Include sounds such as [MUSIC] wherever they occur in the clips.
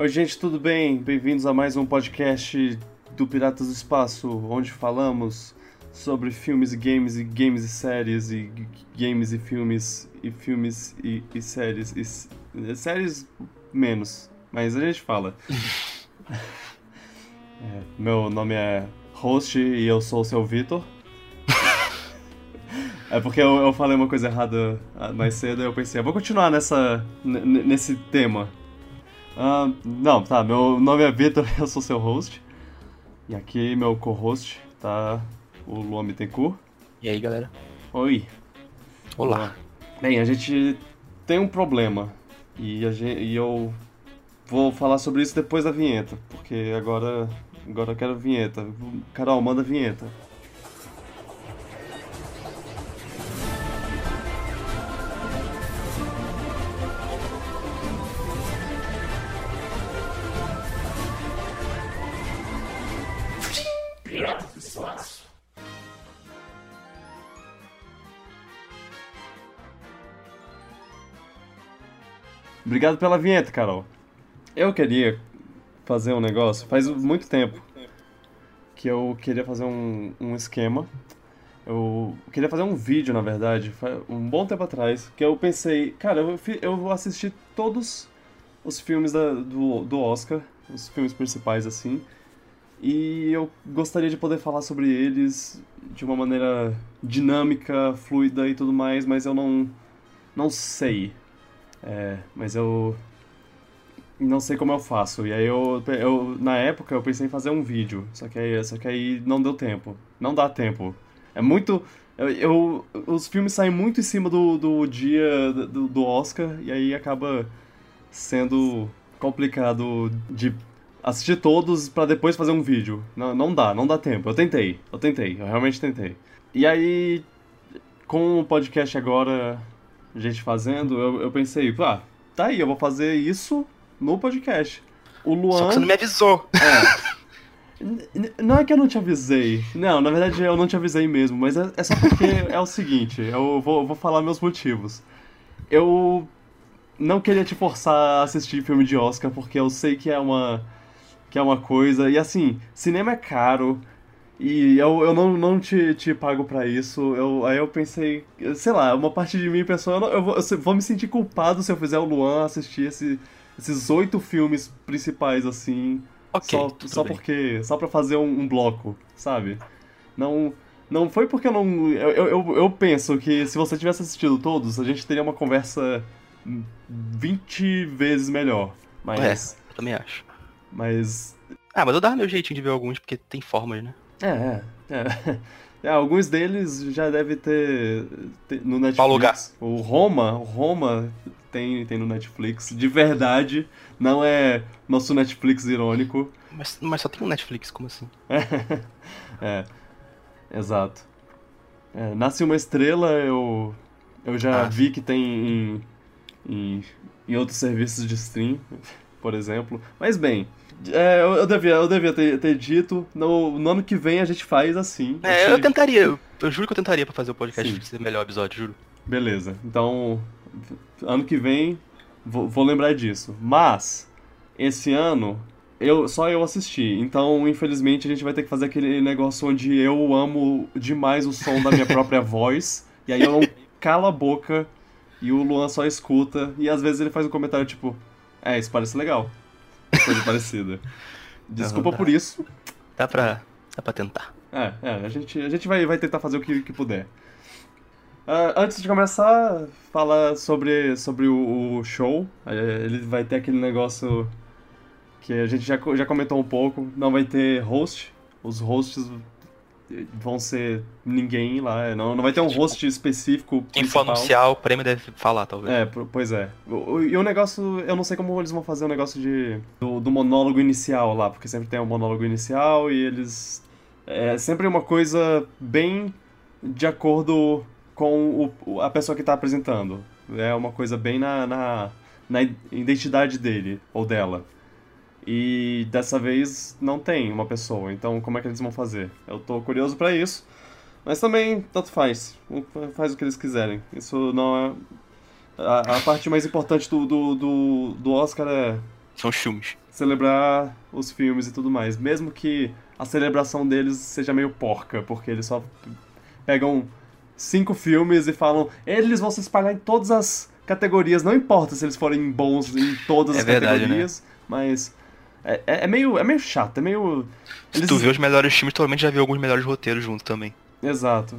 Oi, gente, tudo bem? Bem-vindos a mais um podcast do Piratas do Espaço, onde falamos sobre filmes e games e games e séries e games e filmes e filmes e, e séries e séries menos, mas a gente fala. [LAUGHS] é, meu nome é Host e eu sou o seu Vitor. [LAUGHS] É porque eu, eu, falei uma coisa errada mais cedo e eu pensei, eu vou continuar nessa, nesse tema. Uh, não, tá, meu nome é Vitor, [LAUGHS] eu sou seu host. E aqui meu co-host tá o Luan Bittencourt. E aí, galera? Oi. Olá. Bem, a gente tem um problema. E, a gente, e eu vou falar sobre isso depois da vinheta. Porque agora, agora eu quero vinheta. Carol, manda vinheta. Obrigado pela vinheta, Carol. Eu queria fazer um negócio, faz muito tempo que eu queria fazer um, um esquema. Eu queria fazer um vídeo, na verdade, um bom tempo atrás, que eu pensei, cara, eu, vou assistir todos os filmes da, do, do Oscar, os filmes principais, assim, e eu gostaria de poder falar sobre eles de uma maneira dinâmica, fluida e tudo mais, mas eu não, não sei é, mas eu não sei como eu faço. E aí eu, eu na época eu pensei em fazer um vídeo, só que aí, só que aí não deu tempo. Não dá tempo. É muito eu, eu os filmes saem muito em cima do, do dia do, do Oscar e aí acaba sendo complicado de assistir todos para depois fazer um vídeo. Não, não dá, não dá tempo. Eu tentei, eu tentei, eu realmente tentei. E aí, com o podcast agora, gente fazendo, eu, eu pensei, ah, tá aí, eu vou fazer isso no podcast. O Luan. Só que você não me avisou. É. Não é que eu não te avisei. Não, na verdade eu não te avisei mesmo, mas é, é só porque [LAUGHS] é o seguinte, eu vou, vou falar meus motivos. Eu não queria te forçar a assistir filme de Oscar, porque eu sei que é uma. que é uma coisa. E assim, cinema é caro. E eu, eu não, não te, te pago para isso. Eu, aí eu pensei, sei lá, uma parte de mim pensou, eu, não, eu, vou, eu vou me sentir culpado se eu fizer o Luan assistir esse, esses oito filmes principais assim. Okay, só só porque. Só pra fazer um, um, bloco, sabe? Não. Não foi porque eu não. Eu, eu, eu penso que se você tivesse assistido todos, a gente teria uma conversa 20 vezes melhor. Mas. É, eu também acho. Mas. Ah, mas eu dava meu jeitinho de ver alguns, porque tem formas, né? É, é. é. é alguns deles já deve ter, ter no Netflix. Alugar. O Roma, o Roma tem, tem no Netflix. De verdade, não é nosso Netflix irônico. Mas, mas só tem um Netflix, como assim? [LAUGHS] é, exato. É, Nasce uma Estrela, eu, eu já ah. vi que tem em, em, em outros serviços de stream, [LAUGHS] por exemplo. Mas bem, é, eu, eu, devia, eu devia ter, ter dito. No, no, ano que vem a gente faz assim. É, eu, eu tentaria. Eu, eu, juro que eu tentaria pra fazer o podcast Sim. ser melhor episódio, juro. Beleza. Então, ano que vem, vou, vou lembrar disso. Mas, esse ano, eu, só eu assisti. Então, infelizmente, a gente vai ter que fazer aquele negócio onde eu amo demais o som da minha [LAUGHS] própria voz. E aí eu não calo a boca e o Luan só escuta. E às vezes ele faz um comentário tipo: É, isso parece legal coisa parecida. [LAUGHS] Desculpa por isso. Dá pra, dá pra tentar. É, é a gente, a gente vai, vai tentar fazer o que, que puder. Uh, antes de começar, fala sobre, sobre o, o show. É, ele vai ter aquele negócio que a gente já, já comentou um pouco. Não vai ter host. Os hosts vão ser ninguém lá. Não, não vai ter um tipo, host específico. Quem for anunciar o prêmio deve falar, talvez. É, pois é. E o negócio, eu não sei como eles vão fazer o negócio de, do, do monólogo inicial lá, porque sempre tem um monólogo inicial e eles. É sempre uma coisa bem de acordo com o, a pessoa que está apresentando. É uma coisa bem na, na, na identidade dele ou dela. E dessa vez não tem uma pessoa, então como é que eles vão fazer? Eu tô curioso para isso. Mas também, tanto faz. Faz o que eles quiserem. Isso não é. A, a parte mais importante do, do, do, do, Oscar é. São os filmes. celebrar os filmes e tudo mais. Mesmo que a celebração deles seja meio porca, porque eles só pegam cinco filmes e falam, eles vão se espalhar em todas as categorias, não importa se eles forem bons em todas É as verdade, categorias, mas é, é, é meio, é meio chato, é meio... Se eles- tu vê os melhores filmes, tu provavelmente já viu alguns melhores roteiros junto também. Exato.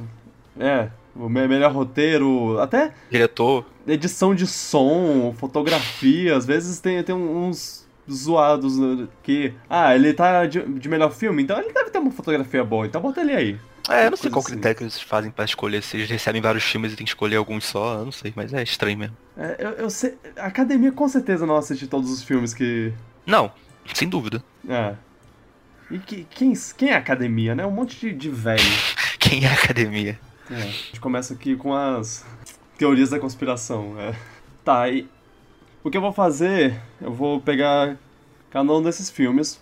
É, o me- melhor roteiro, até Diretor, edição de som, fotografia, às vezes tem, tem uns zoados né, que. Ah, ele tá de, de melhor filme, então ele deve ter uma fotografia boa, então bota ele aí. É, eu não sei qual assim. critério que eles fazem pra escolher. Se eles recebem vários filmes e tem que escolher alguns só, eu não sei, mas é estranho mesmo. É, eu, eu sei. A academia com certeza não assiste todos os filmes que. Não, sem dúvida. É. E que, quem, quem é academia, né? Um monte de, de velho. [LAUGHS] Quem é academia? É. A gente começa aqui com as teorias da conspiração. É. Tá, e o que eu vou fazer, eu vou pegar cada um desses filmes,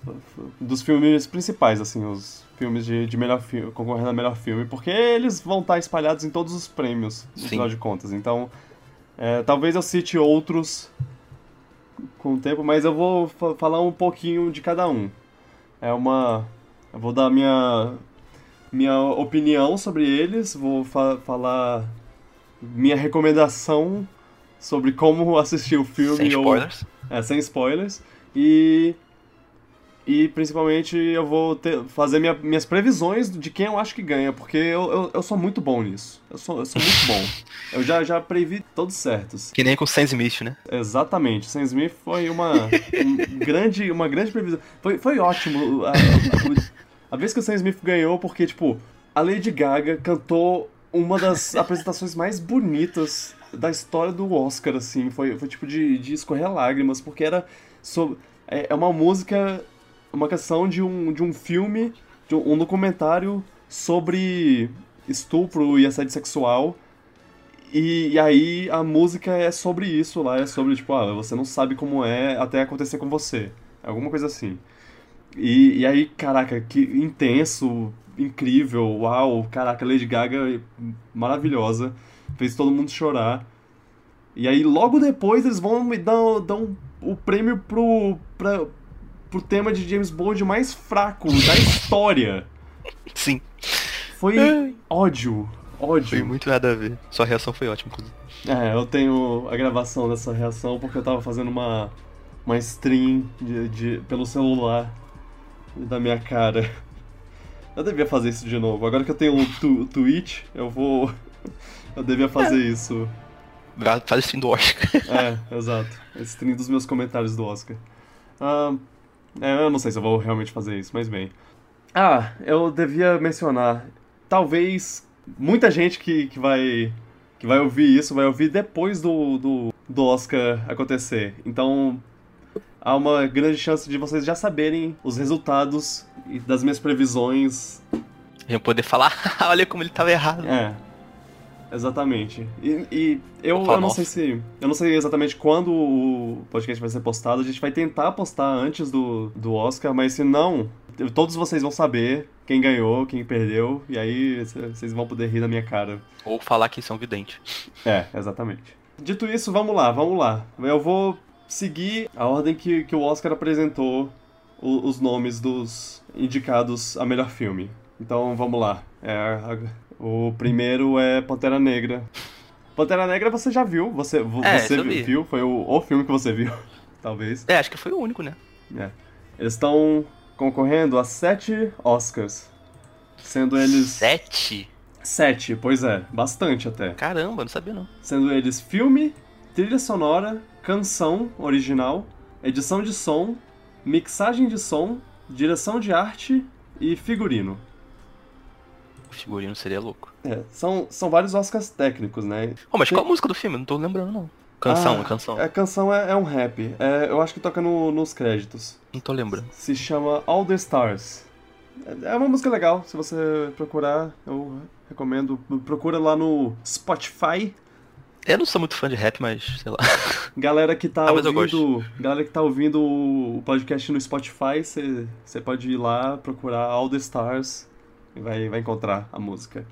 dos filmes principais, assim, os filmes de, de melhor filme, concorrendo a melhor filme, porque eles vão estar espalhados em todos os prêmios, no Sim. final de contas. Então, é, talvez eu cite outros com o tempo, mas eu vou fa- falar um pouquinho de cada um. É uma. Eu vou dar minha minha opinião sobre eles, vou fa- falar minha recomendação sobre como assistir o filme Sem ou spoilers. é, sem spoilers e e principalmente eu vou ter- fazer minha- minhas previsões de quem eu acho que ganha, porque eu, eu, eu sou muito bom nisso. Eu sou, eu sou muito bom. [LAUGHS] Eu já, já previ todos certos. Que nem com Sam Smith, né? Exatamente. Sam Smith foi uma [LAUGHS] um grande, uma grande previsão. Foi, foi ótimo a, a- a vez que o Sam Smith ganhou, porque, tipo, a Lady Gaga cantou uma das apresentações mais bonitas da história do Oscar, assim. Foi, foi tipo de, de escorrer lágrimas, porque era sobre. É, é uma música, uma canção de um, de um filme, de um, um documentário sobre estupro e assédio sexual. E, e aí a música é sobre isso lá, é sobre, tipo, ah, você não sabe como é até acontecer com você. Alguma coisa assim. E, e aí, caraca, que intenso, incrível, uau, caraca, Lady Gaga maravilhosa, fez todo mundo chorar. E aí logo depois eles vão me dar, um- o prêmio pro, pra, pro tema de James Bond mais fraco da história. Sim, Foi ódio, ódio. foi muito nada a ver. Sua reação foi ótima, inclusive. É, eu tenho a gravação dessa reação porque eu tava fazendo uma, uma stream de, de- pelo celular da minha cara. Eu devia fazer isso de novo. Agora que eu tenho um tu, Twitch, eu vou. [LAUGHS] Eu devia fazer isso. Vai- Faz stream do Oscar. É, exato. Stream dos meus comentários do Oscar. Ah, é, eu não sei se eu vou realmente fazer isso, mas bem. Ah, eu devia mencionar. Talvez muita gente que, que vai que vai ouvir isso vai ouvir depois do, do, do Oscar acontecer. Então há uma grande chance de vocês já saberem os resultados das minhas previsões. Gente poder falar, [LAUGHS] olha como ele tava errado. É. Exatamente. E, e eu, eu não sei se. Eu não sei exatamente quando o podcast vai ser postado. A gente vai tentar postar antes do, do Oscar, mas se não, todos vocês vão saber quem ganhou, quem perdeu, e aí vocês vão poder rir da minha cara. Ou falar que são videntes. É, exatamente. Dito isso, vamos lá, vamos lá. Eu vou seguir a ordem que, que o Oscar apresentou o- os nomes dos indicados a melhor filme. Então vamos lá. É, a- o primeiro é Pantera Negra. Pantera Negra você já viu, você, vo- É, você viu, foi o, o filme que você viu, [LAUGHS] talvez. É, acho que foi o único, né? É. Eles estão concorrendo a sete Oscars. Sendo eles. Sete? Sete, pois é, bastante até. Caramba, não sabia não. sendo eles filme, trilha sonora, canção original, edição de som, mixagem de som, direção de arte e figurino. O figurino seria louco. É, são, são vários Oscars técnicos, né? Oh, mas Tem- qual a música do filme? Não tô lembrando, não. Canção, Ah, é canção. A canção é, é um rap. É, eu acho que toca no- nos créditos. Não tô lembrando. Se chama All the Stars. É é uma música legal, se você procurar, eu recomendo. Procura lá no Spotify Eu não sou muito fã de rap, mas sei lá. [LAUGHS] Galera que tá Ah, ouvindo, galera que tá ouvindo o podcast no Spotify, você pode ir lá procurar All the Stars vai, vai encontrar a música.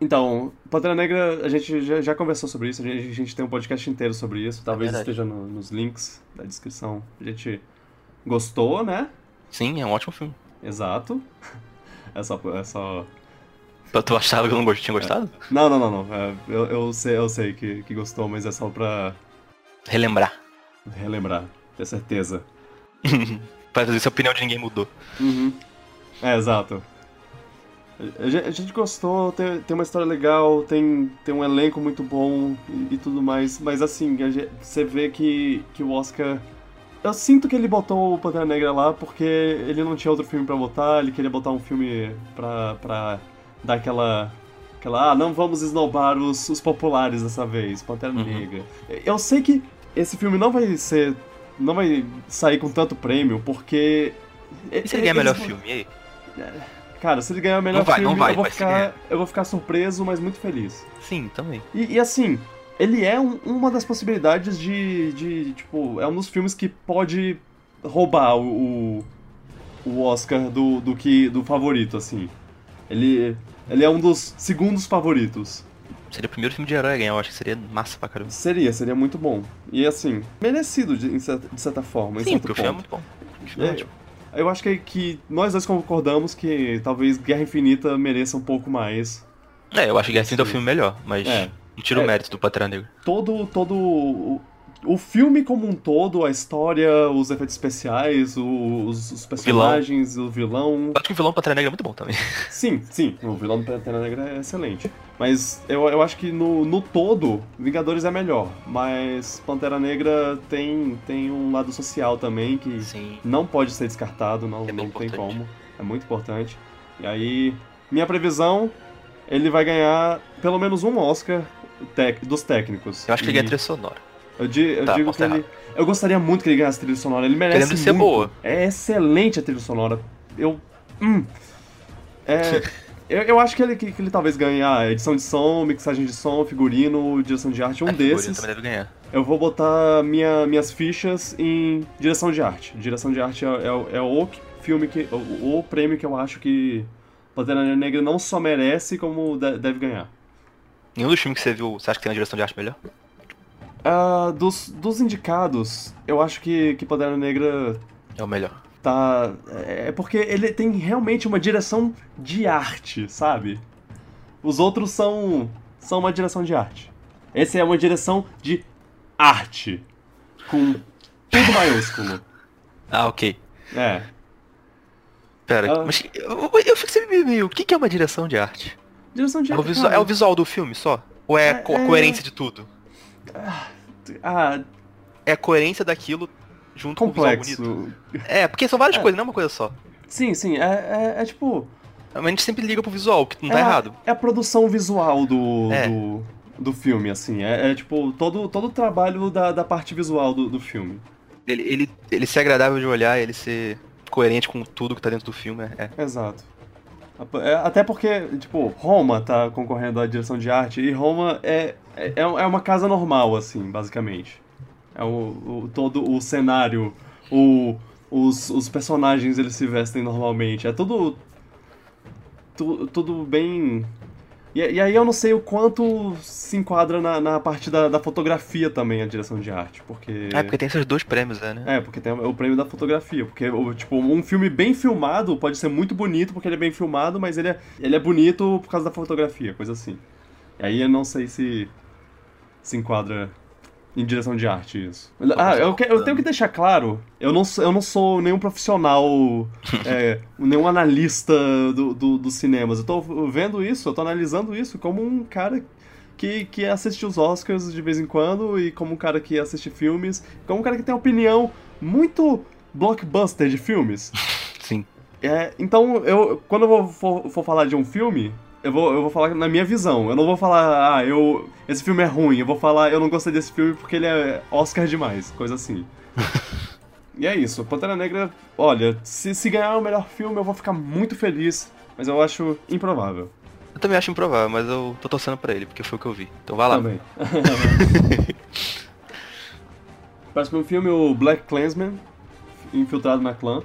Então, Pantera Negra, a gente já, já conversou sobre isso, a gente, a gente tem um podcast inteiro sobre isso, talvez verdade. esteja no- nos links da descrição. A gente gostou, né? Sim, é um ótimo filme. Exato. [LAUGHS] É só, é só... Tu achava que eu não tinha gostado? Não, não, não, não. É, eu, eu sei, eu sei que, que gostou, mas é só pra Relembrar. relembrar, ter certeza. [LAUGHS] pra ver se a opinião de ninguém mudou. Uhum. É, exato. A gente, gostou, tem, tem uma história legal, tem, tem um elenco muito bom e, e tudo mais, mas assim, gente- você vê que, que o Oscar. Eu sinto que ele botou o Pantera Negra lá porque ele não tinha outro filme pra botar, ele queria botar um filme pra, pra dar aquela. aquela. Ah, não vamos esnobar os, os populares dessa vez, Pantera Uhum. Negra. Eu sei que esse filme não vai ser. não vai sair com tanto prêmio porque. E se ele ganhar melhor filme? E aí? Cara, se ele ganhar o melhor Não vai, filme, não vai, eu, vou vai ficar, eu vou ficar surpreso, mas muito feliz. Sim, também. E, e assim, ele é um- uma das possibilidades de, de. Tipo, é um dos filmes que pode roubar o, o, Oscar do, do, que, do favorito, assim. Ele, ele é um dos segundos favoritos. Seria o primeiro filme de herói a ganhar, eu acho que seria massa pra caramba. Seria, seria muito bom. E assim, merecido de, de certa forma. Sim, porque o filme é ponto. muito bom. É É. eu acho que, que nós dois concordamos que talvez Guerra Infinita mereça um pouco mais. É, eu acho que Guerra Infinita é o filme melhor, mas É. não tira É. o mérito do Pantera Negra. todo todo o, o filme como um todo, a história, os efeitos especiais, o- os, os personagens, o vilão. Eu acho que o vilão do Pantera Negra é muito bom também. [LAUGHS] Sim, sim, o vilão do Pantera Negra é excelente. Mas eu, eu acho que no, no todo, Vingadores é melhor. Mas Pantera Negra tem, tem um lado social também que Sim. não pode ser descartado, não, É não tem como. É muito importante. E aí, minha previsão, ele vai ganhar pelo menos um Oscar dos técnicos. Eu acho que ele é trilha sonora. Eu, di- eu Tá, digo que ele. Eu gostaria muito que ele ganhasse trilha sonora. Ele merece Querendo ser muito. boa. É excelente a trilha sonora. Eu. Hum. É, [LAUGHS] eu, eu acho que ele, que, que ele talvez ganhe a edição de som, mixagem de som, figurino, direção de arte, um É, figurino desses. também deve ganhar. Eu vou botar minha, minhas fichas em direção de arte. Direção de arte é, é- é o filme que. O, o prêmio que eu acho que Pantera Negra não só merece, como de- deve ganhar. Nenhum dos filmes que você viu, você acha que tem uma direção de arte melhor? Ah, dos, dos indicados, eu acho que, que Pantera Negra É o melhor. tá. É porque ele tem realmente uma direção de arte, sabe? Os outros são. são uma direção de arte. Esse é uma direção de arte. Com tudo maiúsculo. [LAUGHS] Ah, ok. É. Pera, Ah. mas eu, eu fico sempre meio. O que é uma direção de arte? Direção de É o, arte. visual, cara. é o visual do filme só? Ou é, É, co- é- coerência de tudo? Ah, É a coerência daquilo junto com o visual complexo. bonito. É, porque são várias É. coisas, não é uma coisa só. Sim, sim. É, é, é tipo. A gente sempre liga pro visual, que não tá é, errado. É a produção visual do. É. do, do filme, assim. É, é, tipo todo, todo o trabalho da, da parte visual do, do filme. Ele, ele, ele ser agradável de olhar, ele ser coerente com tudo que tá dentro do filme, é. Exato. Até porque, tipo, Roma tá concorrendo à direção de arte e Roma é, é, é uma casa normal, assim, basicamente. É o, o- todo o cenário, o, os, os personagens eles se vestem normalmente. É tudo. tu- tudo bem. E, e aí eu não sei o quanto se enquadra na, na parte da, da fotografia também a direção de arte, porque. É, porque tem esses dois prêmios, é, né? É, porque tem o prêmio da fotografia. Porque, tipo, um filme bem filmado pode ser muito bonito porque ele é bem filmado, mas ele é, ele é bonito por causa da fotografia, coisa assim. E aí eu não sei se se enquadra em direção de arte isso. Ah, eu, que- eu tenho que deixar claro, eu não, sou- eu não sou nenhum profissional, [LAUGHS] é, nenhum analista do, do, dos cinemas. Eu tô vendo isso, eu tô analisando isso como um cara que, que assiste os Oscars de vez em quando e como um cara que assiste filmes, como um cara que tem opinião muito blockbuster de filmes. [LAUGHS] Sim. É, então, eu, quando eu vou, for, for falar de um filme, eu vou, eu vou falar na minha visão. Eu não vou falar, ah, eu, esse filme é ruim. Eu vou falar, eu não gostei desse filme porque ele é Oscar demais, coisa assim. [LAUGHS] e é isso. Pantera Negra, olha, se, se ganhar o melhor filme, eu vou ficar muito feliz, mas eu acho improvável. Eu também acho improvável, mas eu tô torcendo pra ele, porque foi o que eu vi. Então vai lá. Também. [LAUGHS] Próximo filme, o Black Klansman, Infiltrado na Clã,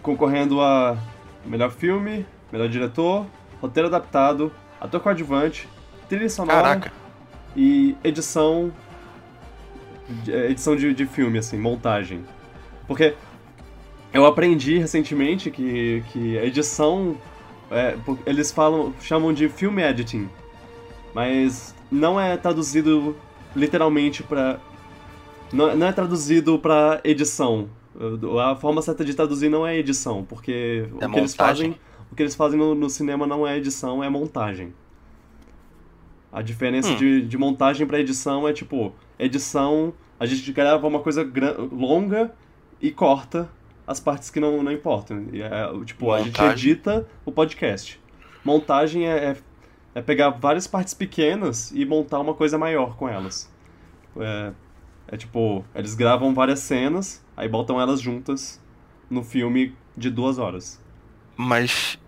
concorrendo a melhor filme, melhor diretor, roteiro adaptado, ator coadjuvante, trilha sonora Caraca. e edição de- edição de, de filme, assim, montagem. Porque eu aprendi recentemente que, que a edição. é, eles falam, chamam de film editing. Mas não é traduzido literalmente pra. Não, não é traduzido pra edição. A forma certa de traduzir não é edição, porque É o que eles montagem. fazem. O que eles fazem no, no cinema não é edição, é montagem. A diferença Hum. de, de montagem pra edição é tipo, edição, a gente grava uma coisa longa e corta as partes que não, não importam. E é, tipo, a gente Montagem. edita o podcast. Montagem é, é, é pegar várias partes pequenas e montar uma coisa maior com elas. É, é tipo, eles gravam várias cenas, aí botam elas juntas no filme de duas horas. Mas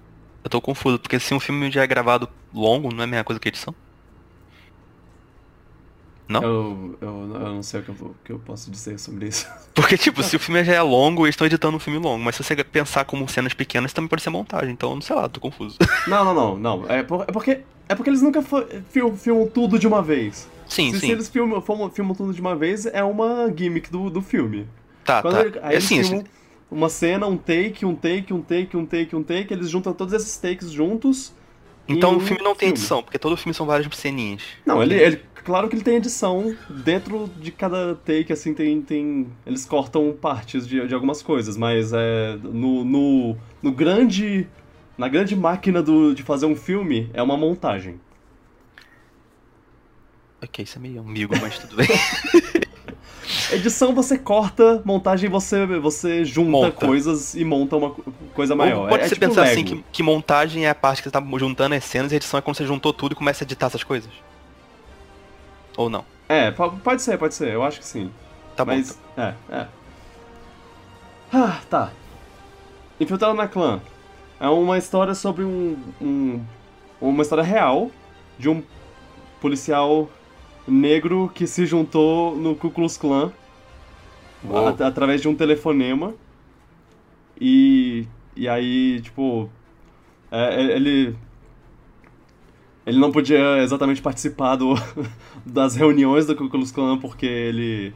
eu tô confuso, porque se um filme já é gravado longo, não é a mesma coisa que edição? Não? Eu, eu, eu não sei o que eu, que eu posso dizer sobre isso. [LAUGHS] Porque, tipo, se o filme já é longo, eles estão editando um filme longo. Mas se você pensar como cenas pequenas, também pode ser montagem. Então, não sei lá, tô confuso. [LAUGHS] Não, não, não, não. É, por- é porque, é porque eles nunca fil- filmam tudo de uma vez. Sim, se, se sim. eles filmam, filmam, filmam tudo de uma vez, é uma gimmick do, do filme. Tá, Quando tá. ele- aí É eles filmam uma cena, um take, um take, um take, um take, um take, eles juntam todos esses takes juntos. então o filme não tem edição, porque todo filme são várias ceninhas. Não, ele, ele. Claro que ele tem edição. Dentro de cada take, assim, tem. tem eles cortam partes de, de algumas coisas, mas é. No, no, no grande. Na grande máquina do, de fazer um filme, é uma montagem. Ok, isso é meio amigo, mas tudo bem. [LAUGHS] Edição você corta, montagem você, você junta Monta. coisas e monta uma co- coisa maior. Ou pode é, é você tipo pensar Lego. assim, que, que montagem é a parte que você tá juntando as cenas e edição é quando você juntou tudo e começa a editar essas coisas? Ou não? É, po- pode ser, pode ser, eu acho que sim. Tá bom. Mas, é, é. Ah, tá. Infiltrado na Clã. É uma história sobre um, um- Uma história real de um policial negro que se juntou no Ku Klux Klan at- através de um telefonema. E. E aí, tipo. é, é, ele. Ele não podia exatamente participar do, [LAUGHS] das reuniões do Ku Klux Klan porque ele.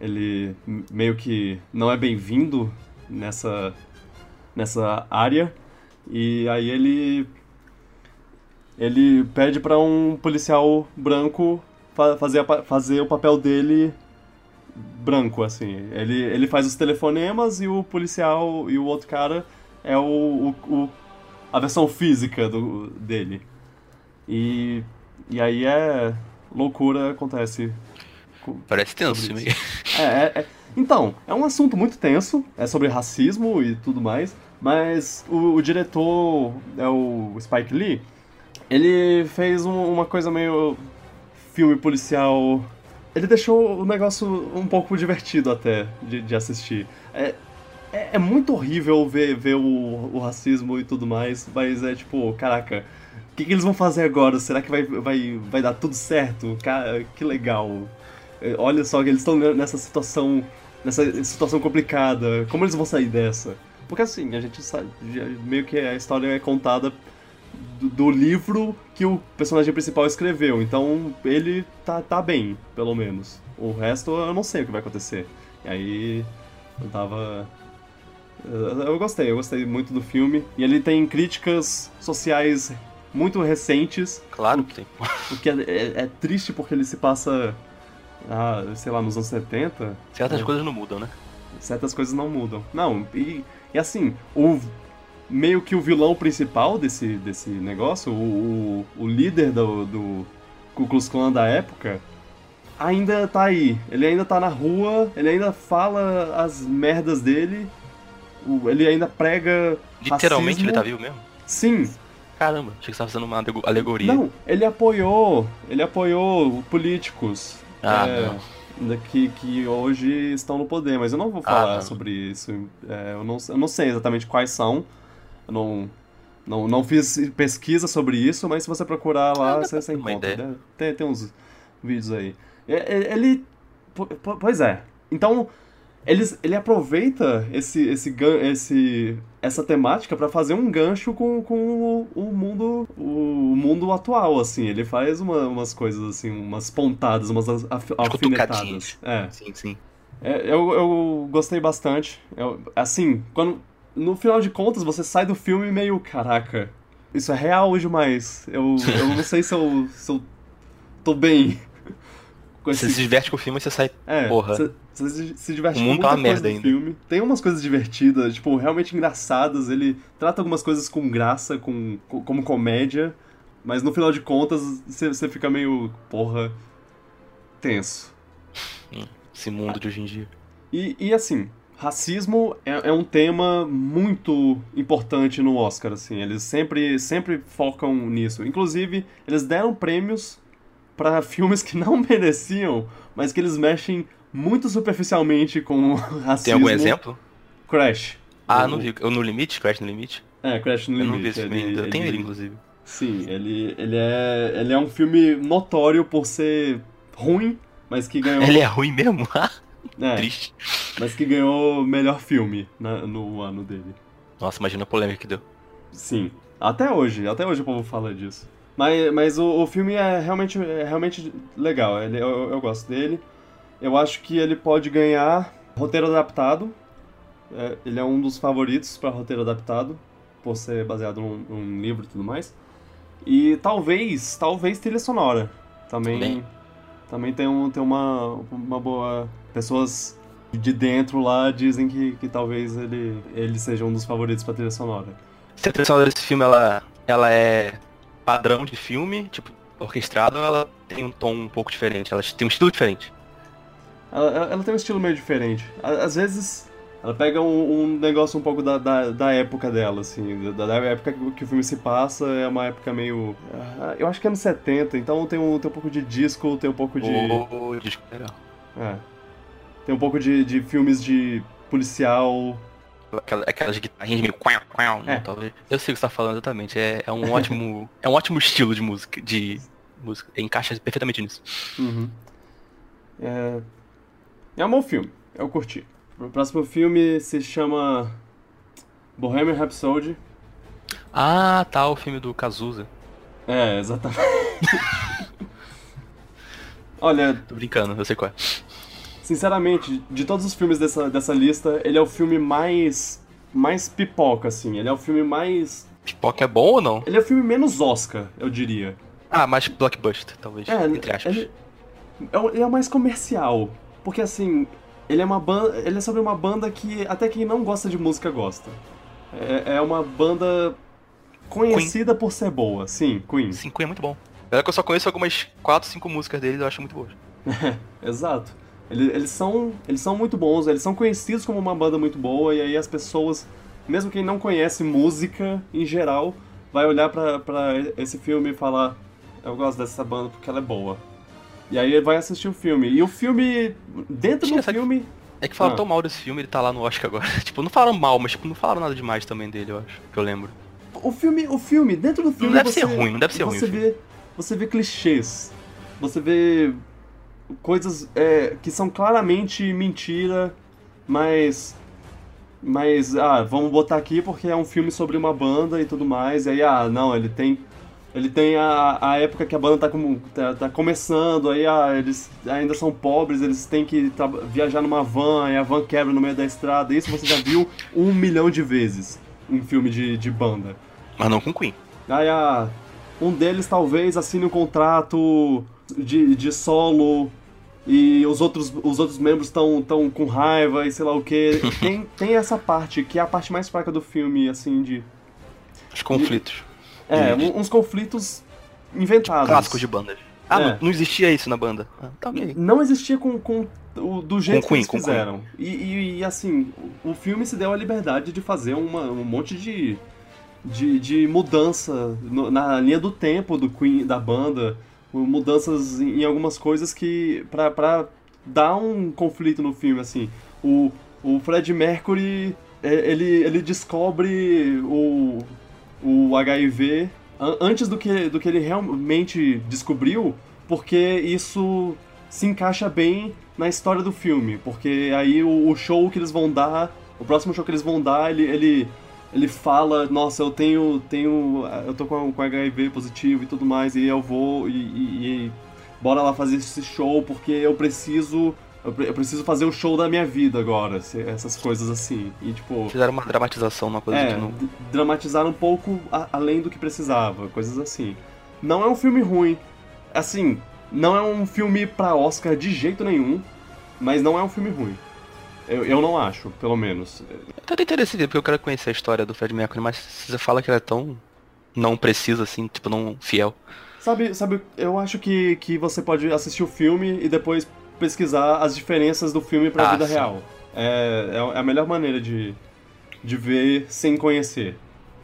Ele meio que não é bem-vindo nessa. nessa área. E aí ele. Ele pede pra um policial branco fa- fazer, fazer o papel dele branco, assim. Ele, ele faz os telefonemas e o policial e o outro cara é o, o, o- a versão física do, dele. E, e aí é. loucura acontece. Parece tenso meio. é, é- é- Então, é um assunto muito tenso, é sobre racismo e tudo mais, mas o, o diretor é o Spike Lee, ele fez um- uma coisa meio filme policial. Ele deixou o negócio um pouco divertido até de, de assistir. É, é, é muito horrível ver, ver o, o racismo e tudo mais, mas é tipo, caraca, o que, que eles vão fazer agora? Será que vai, vai, vai dar tudo certo? Cara, que legal. É, Olha só eles estão nessa situação, nessa situação complicada. Como eles vão sair dessa? Porque assim, a gente sabe, meio que a história é contada do, do livro que o personagem principal escreveu. Então ele tá, tá bem, pelo menos. O resto eu não sei o que vai acontecer. E aí eu tava. Eu eu gostei, eu gostei muito do filme. E ele tem críticas sociais muito recentes, Claro que tem. o que é, é- é triste porque ele se passa, ah, sei lá, nos anos 70. Certas É. coisas não mudam, né? certas coisas não mudam. Não, e, e assim, o meio que o vilão principal desse, desse negócio, o, o, o líder do, do Ku Klux Klan da época, ainda tá aí. Ele ainda tá na rua, ele ainda fala as merdas dele, ele ainda prega Literalmente racismo. ele tá vivo mesmo? Sim, Caramba, achei que você tava fazendo uma alego- alegoria. não, ele apoiou, ele apoiou políticos. Ah, é, Que, que hoje estão no poder, mas eu não vou Ah, falar não. sobre isso. É, eu, não, eu não sei exatamente quais são. Eu não, não, não fiz pesquisa sobre isso, mas se você procurar lá, Ah, você, você encontra. né? Tem, tem uns vídeos aí. É, é, Ele. po- po- Pois é. Então, eles, ele aproveita esse, esse, esse, essa temática pra fazer um gancho com, com o, o mundo o mundo atual, assim. Ele faz uma- umas coisas assim, umas pontadas, umas af- alfinetadas. É. Sim, sim. É, eu, eu gostei bastante. Eu, assim, quando. No final de contas, você sai do filme meio. Caraca, isso é real demais. Eu, eu não sei se eu, se eu tô bem. [LAUGHS] com Você se diverte com o filme e você sai. É, porra. Você, você se diverte O com mundo tá muita uma merda ainda. filme. Tem umas coisas divertidas, tipo, realmente engraçadas. Ele trata algumas coisas com graça, com, com- como comédia. Mas no final de contas, você, você fica meio. Porra. Tenso. Esse mundo de hoje em dia. E, e assim, racismo é, é um tema muito importante no Oscar, assim. Eles sempre, sempre focam nisso. Inclusive, eles deram prêmios para [LAUGHS] filmes que não mereciam, mas que eles mexem muito superficialmente com [LAUGHS] o racismo. Tem algum exemplo? Crash. Ah, O- não vi. Eu no limite? Crash no limite? É, Crash no Eu Limite. não vi esse filme ainda. Eu tenho ele, inclusive. Sim, ele, ele, é, ele é um filme notório por ser ruim, mas que ganhou... Ele é ruim mesmo? [LAUGHS] é, Triste. mas que ganhou melhor filme na- no ano dele. Nossa, imagina a polêmica que deu. Sim. Até hoje, até hoje o povo fala disso. Mas, mas o, o filme é realmente, é realmente legal, ele, eu, eu gosto dele. Eu acho que ele pode ganhar roteiro adaptado. É, ele é um dos favoritos para roteiro adaptado, por ser baseado num, num livro e tudo mais. E talvez, talvez trilha sonora. Também, Também. Também tem, um, tem uma, uma boa. Pessoas de dentro lá dizem que, que talvez ele, ele seja um dos favoritos para trilha sonora. Se a trilha sonora desse filme, ela, ela é padrão de filme, tipo, orquestrado, ou ela tem um tom um pouco diferente? Ela tem um estilo diferente? Ela, ela- tem um estilo meio diferente. Às vezes, ela pega um, um negócio um pouco da, da, da época dela, assim. Da, da época que o filme se passa, é uma época meio. ah, Eu acho que é anos 70, então tem um, tem um pouco de disco, tem um pouco de. Disco legal. É. Tem um pouco de, de filmes de policial. Aquela- Aquelas guitarrinhas meio quão, quão, É. não, talvez. Eu sei o que você tá falando exatamente. É, é um ótimo. [LAUGHS] é um ótimo estilo de música. De música. Encaixa perfeitamente nisso. Uhum. É. É um bom filme, eu curti. O próximo filme se chama Bohemian Rhapsody. Ah, tá, o filme do Cazuza. É, exatamente. Olha, Tô brincando, eu sei qual é. Sinceramente, de todos os filmes dessa, dessa lista, ele é o filme mais. mais pipoca, assim. Ele é o filme mais. Pipoca é bom ou não? Ele é o filme menos Oscar, eu diria. Ah, mais blockbuster, talvez. É, entre aspas. ele, é o- ele é o mais comercial. Porque assim, ele é uma banda. Ele é sobre uma banda que até quem não gosta de música gosta. É, é uma banda conhecida por ser boa, sim, Queen. Sim, Queen é muito bom. Olha que eu só conheço algumas 4, 5 músicas deles, eu acho muito boas. [LAUGHS] Exato. Ele- Eles, são, eles são muito bons, eles são conhecidos como uma banda muito boa, e aí as pessoas, mesmo quem não conhece música em geral, vai olhar pra esse filme e falar: Eu gosto dessa banda porque ela é boa. E aí ele vai assistir o filme. E o filme, dentro do filme. É que falaram Ah. tão mal desse filme, ele tá lá no Oscar agora. [LAUGHS] tipo, não falaram mal, mas tipo, não falaram nada demais também dele, eu acho. Que eu lembro. O filme, o filme, dentro do filme. deve você, ser ruim, não deve ser ruim você o Vê, você vê clichês. Você vê coisas é, que são claramente mentira, mas. Mas, ah, vamos botar aqui porque é um filme sobre uma banda e tudo mais. E aí, ah, não, ele tem. Ele tem a, a época que a banda tá, como, tá, tá começando, aí ah, eles ainda são pobres, eles têm que tra- viajar numa van, aí a van quebra no meio da estrada. Isso você já viu um milhão de vezes em filme de, de banda. Mas não com Queen. Aí ah, um deles talvez assine um contrato de, de solo e os outros, os outros membros estão tão com raiva e sei lá o que. [LAUGHS] Tem, tem essa parte que é a parte mais fraca do filme, assim, de. Os conflitos. É, De- uns conflitos inventados. Clássicos de bandas. Ah, É. não, não existia isso na banda. Ah, tá. Não existia com, com o, do jeito Com Queen, que eles fizeram. E, e- e, assim, o filme se deu a liberdade de fazer uma, um monte de, de, de mudança no- na linha do tempo do Queen, da banda, mudanças em, em algumas coisas que. Pra, pra dar um conflito no filme, assim. O, o Fred Mercury, é, ele, ele descobre o, o HIV an- antes do que, do que ele realmente descobriu, porque isso se encaixa bem na história do filme, porque aí o, o show que eles vão dar, o próximo show que eles vão dar, ele, ele, ele fala, nossa, eu tenho, tenho, eu tô com, com HIV positivo e tudo mais, e eu vou, e, e- e bora lá fazer esse show, porque eu preciso eu, preciso fazer o show da minha vida agora, essas coisas assim. E tipo. Fizeram uma dramatização, uma coisa é, que não. Dramatizaram um pouco a, além do que precisava, coisas assim. Não é um filme ruim. Assim, não é um filme pra Oscar de jeito nenhum, mas não é um filme ruim. Eu, eu não acho, pelo menos. Eu tô interessante, porque eu quero conhecer a história do Fred Mercury, mas você fala que ele é tão não preciso, assim, tipo, não fiel. Sabe, sabe, eu acho que, que você pode assistir o filme e depois pesquisar as diferenças do filme pra ah, vida sim. real. É, é a melhor maneira de, de ver sem conhecer.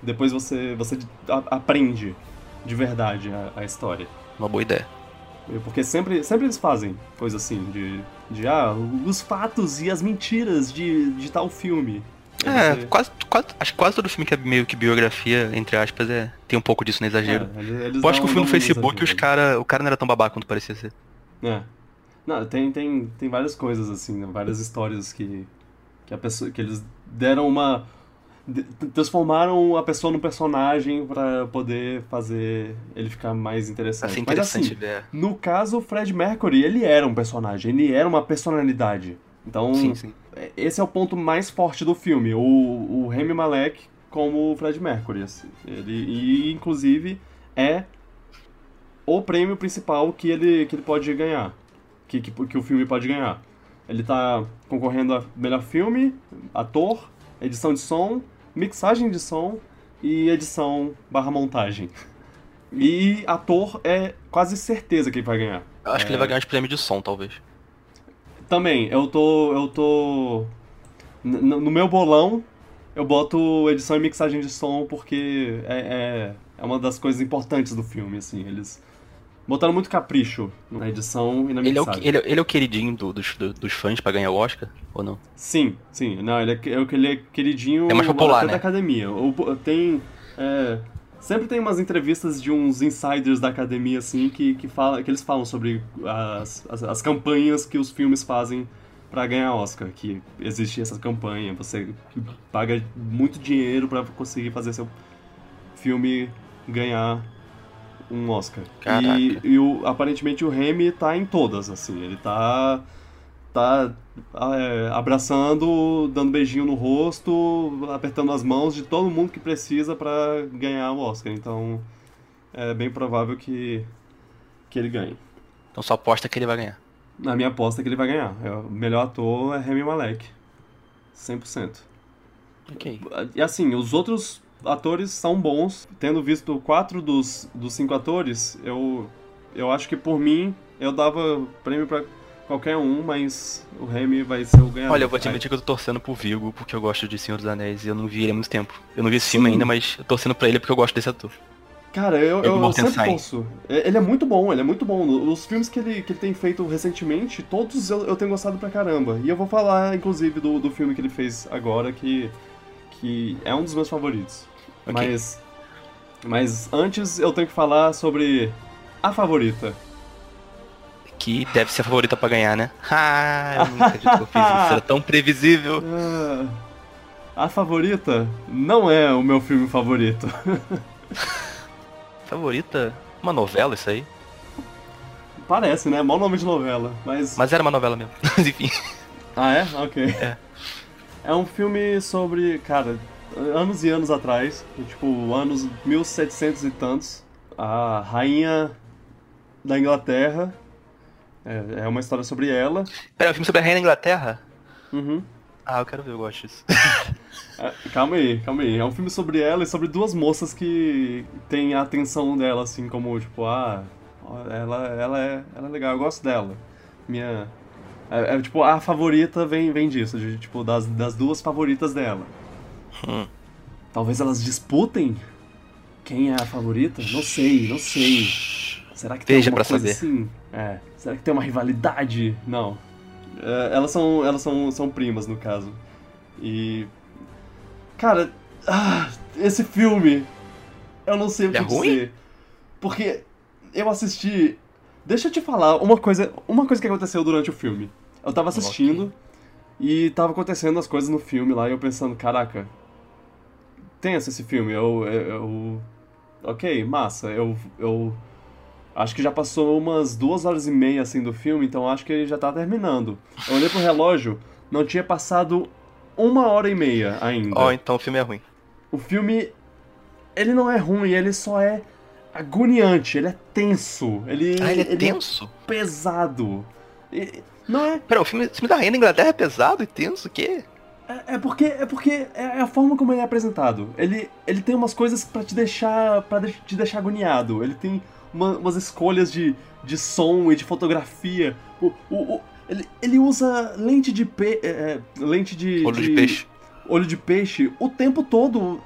Depois você, você aprende de verdade a, a história. Uma boa ideia. Porque sempre, sempre eles fazem coisa assim, de, de ah, os fatos e as mentiras de, de tal filme. É, você... quase, quase, acho que quase todo filme que é meio que biografia, entre aspas, é, tem um pouco disso no exagero. É, eles Eu acho que o filme no Facebook, os cara, o cara não era tão babaca quanto parecia ser. É. Não, tem, tem, tem várias coisas, assim, né? várias histórias que, que, a pessoa, que eles deram uma. transformaram a pessoa num personagem para poder fazer ele ficar mais interessante. Assim, interessante Mas assim, no caso, o Fred Mercury, ele era um personagem, ele era uma personalidade. Então, sim, sim. esse é o ponto mais forte do filme, o, o Remy Malek como o Fred Mercury. Assim. Ele, e, inclusive, é o prêmio principal que ele, que ele pode ganhar, que, que, que o filme pode ganhar. Ele está concorrendo a melhor filme, ator, edição de som, mixagem de som e edição barra montagem. E ator é quase certeza que ele vai ganhar. Eu acho é... que ele vai ganhar os prêmios de som, talvez. Também, eu tô. Eu tô. No meu bolão, eu boto edição e mixagem de som porque é, é, é, uma das coisas importantes do filme, assim. Eles botaram muito capricho na edição e na mixagem. Ele é o, ele, ele é o queridinho do, dos, dos fãs pra ganhar o Oscar, ou não? Sim, sim. Não, ele é, ele é queridinho é mais popular, até né? da academia. Tem. É, Sempre tem umas entrevistas de uns insiders da academia, assim, que, que, fala, que eles falam sobre as, as, as campanhas que os filmes fazem para ganhar Oscar. Que existe essa campanha, você paga muito dinheiro para conseguir fazer seu filme ganhar um Oscar. Caraca. E, e o, aparentemente o Remy tá em todas, assim. Ele tá tá é, abraçando, dando beijinho no rosto, apertando as mãos de todo mundo que precisa para ganhar o Oscar. Então é bem provável que, que ele ganhe. Então só aposta que ele vai ganhar. Na minha aposta é que ele vai ganhar. É, o melhor ator é Remy Malek. 100%. Ok. E assim, os outros atores são bons. Tendo visto quatro dos, dos cinco atores, eu, eu acho que por mim eu dava prêmio para qualquer um, mas o Remy vai ser o ganhador. Olha, eu vou te admitir que eu tô torcendo pro Vigo, porque eu gosto de Senhor dos Anéis e eu não vi ele há muito tempo. Eu não vi esse filme ainda, mas eu tô torcendo pra ele porque eu gosto desse ator. Cara, eu, eu, eu sempre torço. Ele é muito bom, ele é muito bom. Os filmes que ele, que ele tem feito recentemente, todos eu, eu tenho gostado pra caramba. E eu vou falar, inclusive, do, do filme que ele fez agora, que, que é um dos meus favoritos. Okay. Mas, mas antes eu tenho que falar sobre a favorita que deve ser a favorita para ganhar, né? [LAUGHS] Ah, eu nunca acredito que eu fiz isso, era tão previsível. Ah, a favorita não é o meu filme favorito. [LAUGHS] favorita? Uma novela isso aí? Parece, né? Mal nome de novela, mas... Mas era uma novela mesmo, [LAUGHS] mas enfim. Ah, é? Ok. É. É um filme sobre, cara, anos e anos atrás, tipo, anos 1700 e tantos, a rainha da Inglaterra é, é uma história sobre ela. Pera, é um filme sobre a Rainha da Inglaterra? Uhum. Ah, eu quero ver, eu gosto disso. [LAUGHS] é, calma aí, calma aí. É um filme sobre ela e sobre duas moças que têm a atenção dela, assim, como, tipo, ah, ela, ela, é, ela é legal, eu gosto dela. Minha. É, é, tipo, a favorita vem, vem disso, de, tipo, das, das duas favoritas dela. Hum. Talvez elas disputem quem é a favorita? Não sei, não sei. Será que tem Veja alguma pra coisa saber. assim? É. Será que tem uma rivalidade? Não. É, elas são, elas são, são primas, no caso. E. Cara, ah, esse filme. Eu não sei o que é dizer. Ruim? Porque eu assisti. Deixa eu te falar uma coisa, uma coisa que aconteceu durante o filme. Eu tava assistindo okay. e tava acontecendo as coisas no filme lá e eu pensando, caraca, tenso esse filme. Eu, eu, eu ok, massa. Eu, eu Acho que já passou umas duas horas e meia assim do filme, então acho que ele já tá terminando. Eu olhei pro relógio, não tinha passado uma hora e meia ainda. Ó, oh, então o filme é ruim. O filme. Ele não é ruim, ele só é agoniante, ele é tenso. Ele, ah, ele é ele é tenso? É pesado. Não é. Pera, o filme, o filme da Rainha da Inglaterra é pesado e tenso? O quê? É, é, porque é porque é a forma como ele é apresentado. Ele, ele tem umas coisas para te deixar para te deixar agoniado. Ele tem uma, umas escolhas de, de som e de fotografia. O, o, o ele, ele usa lente de pe, é, é lente de olho de, de, peixe. Olho de peixe o tempo todo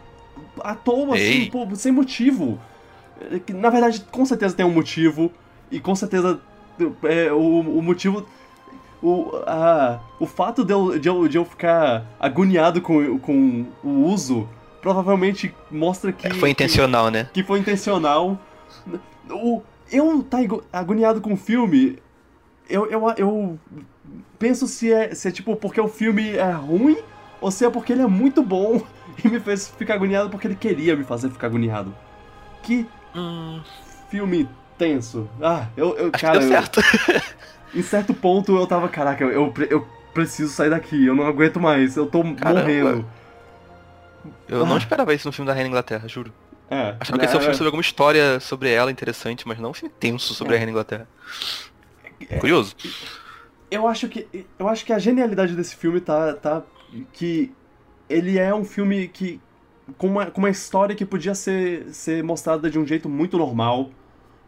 à toa assim, pô, sem motivo. Na verdade, com certeza tem um motivo e com certeza é, o, o motivo o, a, o fato de eu, de, eu, de eu ficar agoniado com, com o uso provavelmente mostra que. Foi intencional, que, né? Que foi intencional. O, eu tá agoniado com o filme. Eu, eu, eu penso se é, se é tipo porque o filme é ruim ou se é porque ele é muito bom [LAUGHS] e me fez ficar agoniado porque ele queria me fazer ficar agoniado. Que hum. filme tenso. Ah, eu, eu Acho cara. Que deu certo. [LAUGHS] em certo ponto eu tava, caraca, eu, eu preciso sair daqui, eu não aguento mais, eu tô Caramba. morrendo. Eu ah. não esperava isso no filme da Rainha Inglaterra, juro. É. Achava que esse é um filme sobre alguma história sobre ela interessante, mas não um filme tenso sobre é. a Rainha Inglaterra. É. Curioso. Eu acho que eu acho que a genialidade desse filme tá tá que ele é um filme que com uma, com uma história que podia ser, ser mostrada de um jeito muito normal,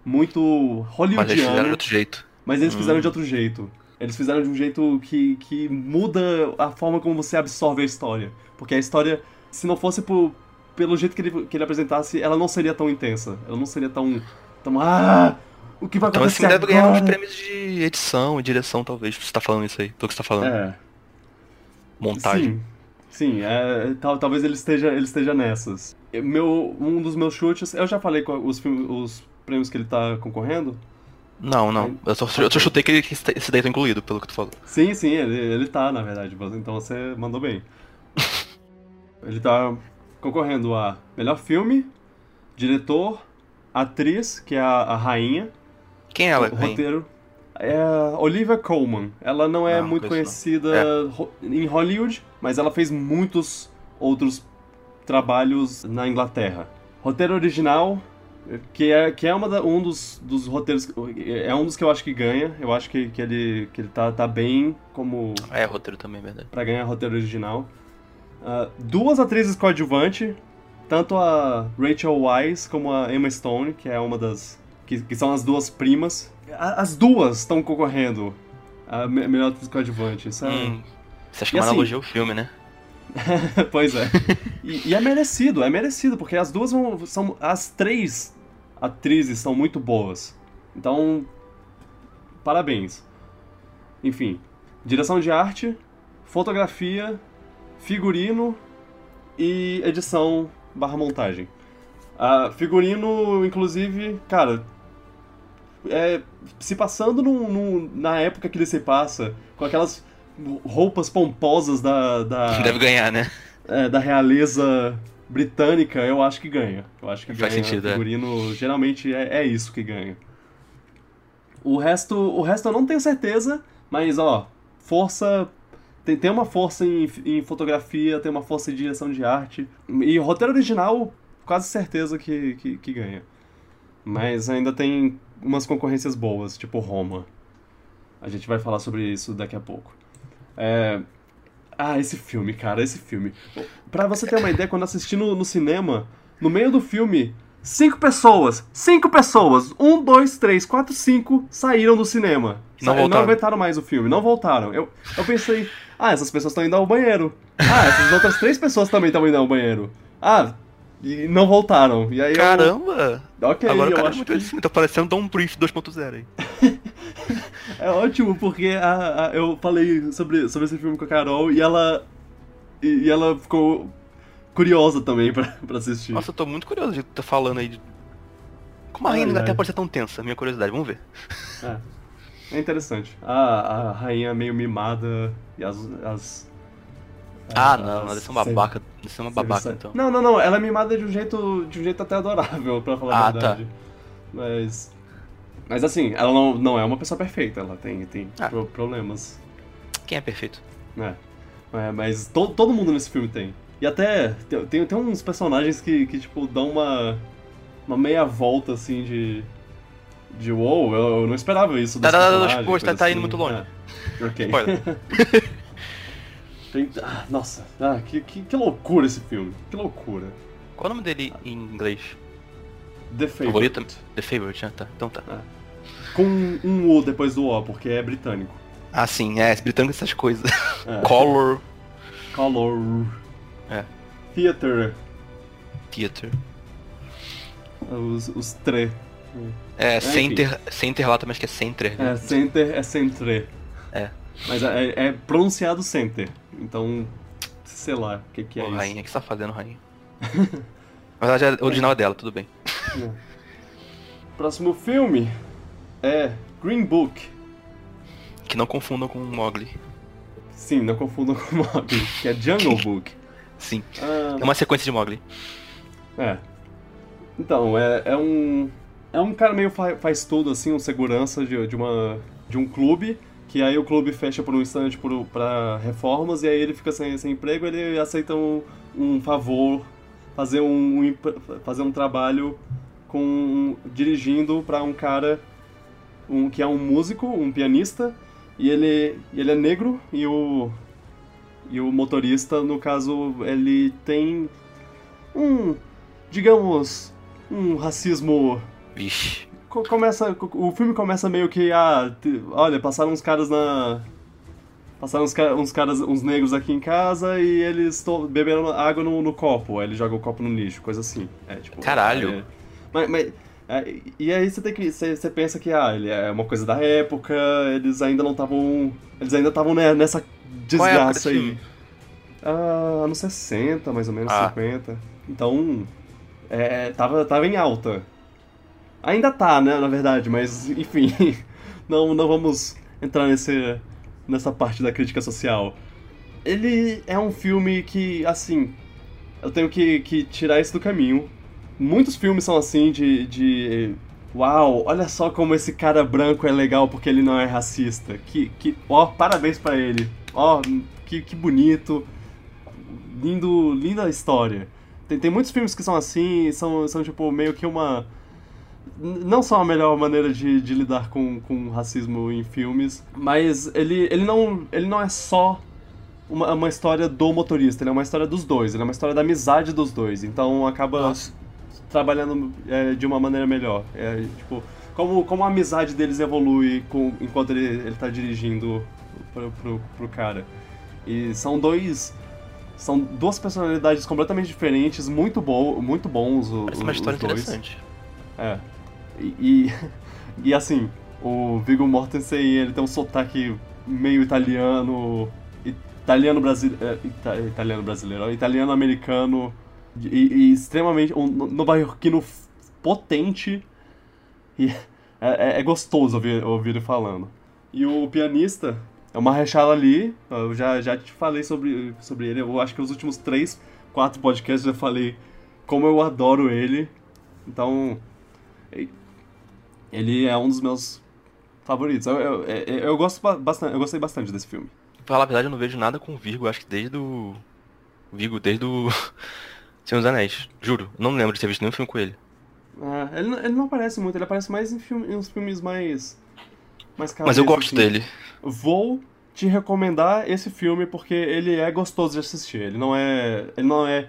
muito hollywoodiano. Mas eles fizeram de outro jeito. Mas eles hum. fizeram de outro jeito. Eles fizeram de um jeito que, que muda a forma como você absorve a história. Porque a história, se não fosse por, pelo jeito que ele, que ele apresentasse, ela não seria tão intensa. Ela não seria tão. tão ah! O que vai então, acontecer? Então assim, deve ganhar uns prêmios de edição e direção, talvez. Você tá falando isso aí, pelo que você tá falando. É. Montagem. Sim. Sim, é, tal, talvez ele esteja, ele esteja nessas. Meu, um dos meus chutes, eu já falei com os, os prêmios que ele tá concorrendo, não, não. Eu só, eu só chutei que esse daí tá incluído, pelo que tu falou. Sim, sim, ele, ele tá, na verdade. Então você mandou bem. [LAUGHS] ele tá concorrendo a melhor filme, diretor, atriz, que é a, a rainha. Quem é ela? O roteiro. É a Olivia Colman. Ela não é não, muito conhecida é. em Hollywood, mas ela fez muitos outros trabalhos na Inglaterra. Roteiro original, que é, que é uma da, um dos, dos roteiros. É um dos que eu acho que ganha. Eu acho que, que, ele, que ele tá, tá bem como. É, roteiro também, verdade. Pra ganhar roteiro original. Uh, duas atrizes coadjuvante, tanto a Rachel Wise como a Emma Stone, que é uma das. que, que são as duas primas. As duas estão concorrendo a melhor atriz coadjuvante. Isso é... hum, você acha que é uma assim, analogia ao filme, né? [LAUGHS] pois é. E, e, é merecido, é merecido, porque as duas vão, são. As três atrizes são muito boas. Então, parabéns. Enfim, direção de arte, fotografia, figurino e edição barra montagem. A figurino, inclusive, cara, é, se passando na época que ele se passa, com aquelas roupas pomposas da. da [LAUGHS] Deve ganhar, né? É, da realeza britânica, eu acho que ganha. Eu acho que Faz ganha. Sentido, o é. figurino é. geralmente é, é isso que ganha. O resto, o resto eu não tenho certeza, mas ó, força. Tem, tem uma força em, em fotografia, tem uma força em direção de arte. E roteiro original, quase certeza que, que, que ganha. Mas ainda tem umas concorrências boas, tipo Roma. A gente vai falar sobre isso daqui a pouco. É... Ah, esse filme, cara, esse filme. Pra você ter uma ideia, quando assisti no, no cinema, no meio do filme, cinco pessoas, cinco pessoas, um, dois, três, quatro, cinco, saíram do cinema. Não, voltaram. não aguentaram mais o filme, não voltaram. Eu, eu pensei, ah, essas pessoas estão indo ao banheiro. Ah, essas outras três pessoas também estão indo ao banheiro. Ah, e não voltaram. E aí Caramba! Eu... Ok, Agora eu cara acho é muito que... assim, tá parecendo um Brief 2.0 aí. [LAUGHS] é ótimo, porque a, a, eu falei sobre, sobre esse filme com a Carol e ela. E, e ela ficou curiosa também pra, pra assistir. Nossa, eu tô muito curioso de estar falando aí. De... Como a rainha até pode ser tão tensa? Minha curiosidade, vamos ver. É. É interessante. A, a rainha meio mimada e as, as ah, não, deve ser uma babaca. Deve ser uma babaca, então. Não, não, não. Ela é mimada de um jeito, de um jeito até adorável, pra falar ah, a tá. verdade. Tá. Mas. Mas assim, ela não, não é uma pessoa perfeita, ela tem, tem ah. pro, problemas. Quem é perfeito? É. é mas to, todo mundo nesse filme tem. E até tem, tem uns personagens que, que, tipo, dão uma, uma meia volta, assim, de... De wow, eu, eu não esperava isso tá, tá, tá, tá, tá indo assim. muito longe. É. Ok. [LAUGHS] ah, nossa, ah, que, que, que loucura esse filme. Que loucura. Qual é o nome dele em inglês? The Favorite. The Favorite, né? Tá. Então tá. É. Com um U depois do O, porque é britânico. Ah, sim, é, britânico essas coisas. É. [LAUGHS] Color. Color. É. Theater. Theater. Os, os tre. É, é center, center lá também acho que é center. Né? É, center é centre. É. Mas é, é, pronunciado center. Então, sei lá, o que, que é isso. Rainha, o que você tá fazendo, Rainha? [LAUGHS] Verdade, é original é dela, tudo bem. É. Próximo filme é Green Book. Que não confundam com Mowgli. Sim, não confundam com [LAUGHS] Mowgli, que é Jungle Book. Sim. Ah, é uma sequência de Mowgli. É. Então, é, é um. É um cara meio fa faz tudo, assim, um segurança de, de, uma, de um clube, que aí o clube fecha por um instante por, pra reformas, e aí ele fica sem, sem emprego ele aceita um, um favor, fazer um, um, fazer um trabalho com dirigindo para um cara um, que é um músico, um pianista, e ele, ele é negro e o, e o motorista, no caso, ele tem um, digamos, um racismo. Vixe. Começa, o filme começa meio que ah, olha, passaram uns caras na passaram uns, uns caras, uns negros aqui em casa e eles beberam água no, no, copo, aí ele joga o copo no lixo, coisa assim. É, tipo, Caralho. É, mas, mas e aí você tem que. Você, você, pensa que ah, ele é uma coisa da época, eles ainda não estavam. Eles ainda estavam nessa desgraça aí. Ah, anos 60, mais ou menos, ah. 50. Então. É, tava, tava em alta. Ainda tá, né, na verdade, mas enfim. [LAUGHS] não, não vamos entrar nesse, nessa parte da crítica social. Ele é um filme que, assim. Eu tenho que, que tirar isso do caminho muitos filmes são assim de, de uau, olha só como esse cara branco é legal porque ele não é racista. Que, que ó, parabéns para ele. Ó, que, que bonito. Lindo, linda história. Tem, tem muitos filmes que são assim, são, são tipo meio que uma não são a melhor maneira de, de lidar com, com racismo em filmes, mas ele, ele, não, ele não é só uma, uma história do motorista, ele é uma história dos dois, ele é uma história da amizade dos dois, então acaba Nossa trabalhando é, de uma maneira melhor. É, tipo, como, como a amizade deles evolui com, enquanto ele, ele tá dirigindo pro, pro, pro cara. E são dois. São duas personalidades completamente diferentes, muito, bo muito bons os, Parece uma história dois. interessante. É. E, e, [LAUGHS] e, assim, o Viggo Mortensen, ele tem um sotaque meio italiano, italiano brasileiro, é, italiano brasileiro, italiano americano, e, e extremamente. um nova-iorquino potente. E [LAUGHS] é, é, é, gostoso ouvir, ouvir ele falando. E o pianista é uma Mahershala Ali. Eu já, já te falei sobre, sobre ele. Eu acho que os últimos três, quatro podcasts eu já falei como eu adoro ele. Então. Ele é um dos meus favoritos. Eu, eu, eu, eu gosto bastante, eu gostei bastante desse filme. Pra falar a verdade, eu não vejo nada com o Virgo. Acho que desde o. Virgo, desde o. [LAUGHS] Senhor dos Anéis, juro. Não lembro de ter visto nenhum filme com ele. Ah, ele, ele não aparece muito, ele aparece mais em, filme, em uns filmes mais. mais Mas eu gosto assim. dele. Vou te recomendar esse filme porque ele é gostoso de assistir. Ele não é. Ele não é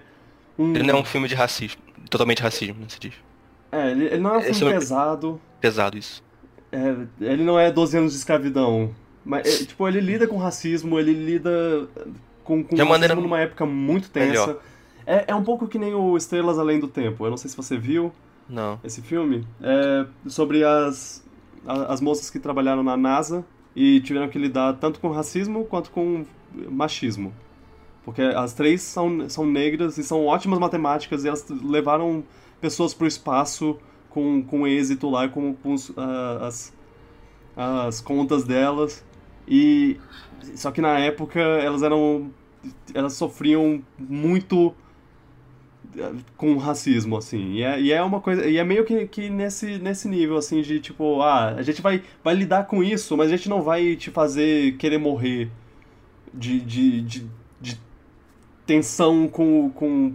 um. Ele não é um filme de racismo. Totalmente racismo, não se diz. É, ele, ele não é um filme é pesado. Pesado, isso. É, ele não é 12 anos de escravidão. Mas, é, tipo, ele lida com racismo, ele lida com, com racismo maneira... numa época muito tensa. Melhor. É, é um pouco que nem o Estrelas Além do Tempo. Eu não sei se você viu não. esse filme. É sobre as, as moças que trabalharam na NASA e tiveram que lidar tanto com racismo quanto com machismo. Porque as três são, são negras e são ótimas matemáticas e elas levaram pessoas para o espaço com, com êxito lá, com, com uh, as, as contas delas. E só que na época elas eram elas sofriam muito com racismo, assim. E é, e é uma coisa. E é meio que, que nesse, nesse nível, assim, de tipo, ah, a gente vai, vai lidar com isso, mas a gente não vai te fazer querer morrer de, de, de, de tensão com, com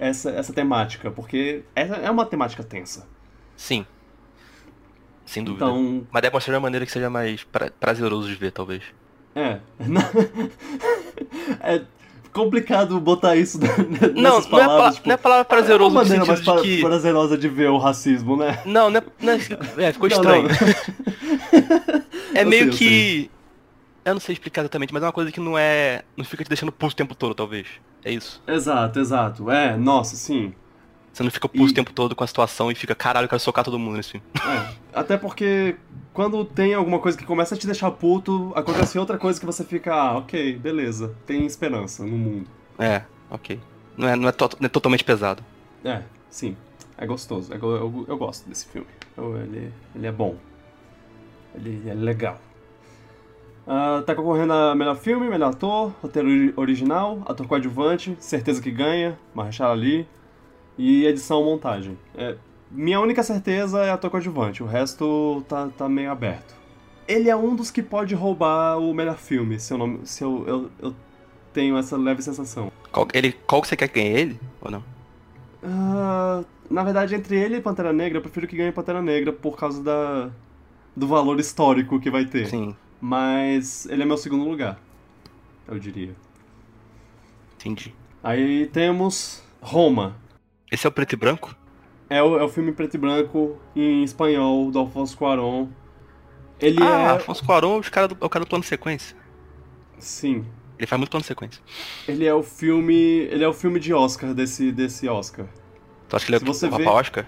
essa, essa temática, porque essa é uma temática tensa. Sim. Sem dúvida. Então... Mas deve mostrar de uma maneira que seja mais pra, prazeroso de ver, talvez. É. [LAUGHS] é complicado botar isso [LAUGHS] nessas não, palavras. Não é, tipo, não é palavra prazeroso é uma maneira mais pra, que... prazerosa de ver o racismo, né? Não, não é, não é, é ficou estranho. [LAUGHS] Não, não. [LAUGHS] é eu meio sei, que... Eu não sei explicar exatamente, mas é uma coisa que não é... Não fica te deixando pulso o tempo todo, talvez. É isso. Exato, exato. É, nossa, sim. Você não fica pulso e... o tempo todo com a situação e fica, caralho, eu quero socar todo mundo nesse filme. É, até porque quando tem alguma coisa que começa a te deixar puto, acontece outra coisa que você fica, ah, ok, beleza, tem esperança no mundo. É, ok. Não é, não é, to não é totalmente pesado. É, sim. É gostoso. Eu, eu, eu gosto desse filme. Eu, ele, ele é bom. Ele é legal. Uh, tá concorrendo a melhor filme, melhor ator, roteiro original, ator coadjuvante, certeza que ganha, Marshall Ali, e edição montagem. É, minha única certeza é ator coadjuvante, o resto tá, tá meio aberto. Ele é um dos que pode roubar o melhor filme, se eu, não, se eu, eu, eu tenho essa leve sensação. Qual, ele, qual que você quer que ganhe ele, ou não? Uh, na verdade, entre ele e Pantera Negra, eu prefiro que ganhe Pantera Negra por causa da, do valor histórico que vai ter. Sim. Mas ele é meu segundo lugar, eu diria. Entendi. Aí temos Roma, esse é o preto e branco? É o, é o filme preto e branco em espanhol do Alfonso Cuarón. Ele ah, é... Alfonso Cuarón é o cara, do, é o cara do plano sequência. Sim. Ele faz muito plano sequência. Ele é o filme. Ele é o filme de Oscar desse, desse Oscar. Tu acha que ele é o, o Papa vê, Oscar?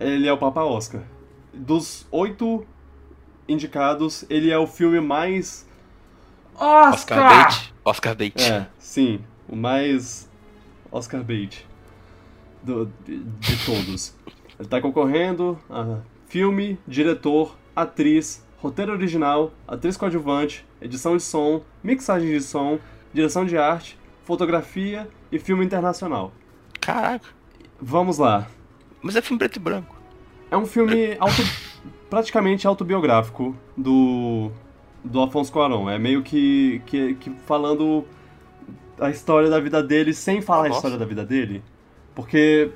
Ele é o Papa Oscar. Dos oito indicados, ele é o filme mais. Oscar! Oscar bait. Oscar bait. É, sim. O mais. Oscar bait do, de, de todos. Ele está concorrendo a filme, diretor, atriz, roteiro original, atriz coadjuvante, edição de som, mixagem de som, direção de arte, fotografia e filme internacional. Caraca. Vamos lá. Mas é filme preto e branco. É um filme auto, praticamente autobiográfico do, do Afonso Cuarón. É meio que, que, que falando a história da vida dele sem falar a história da vida dele. Porque,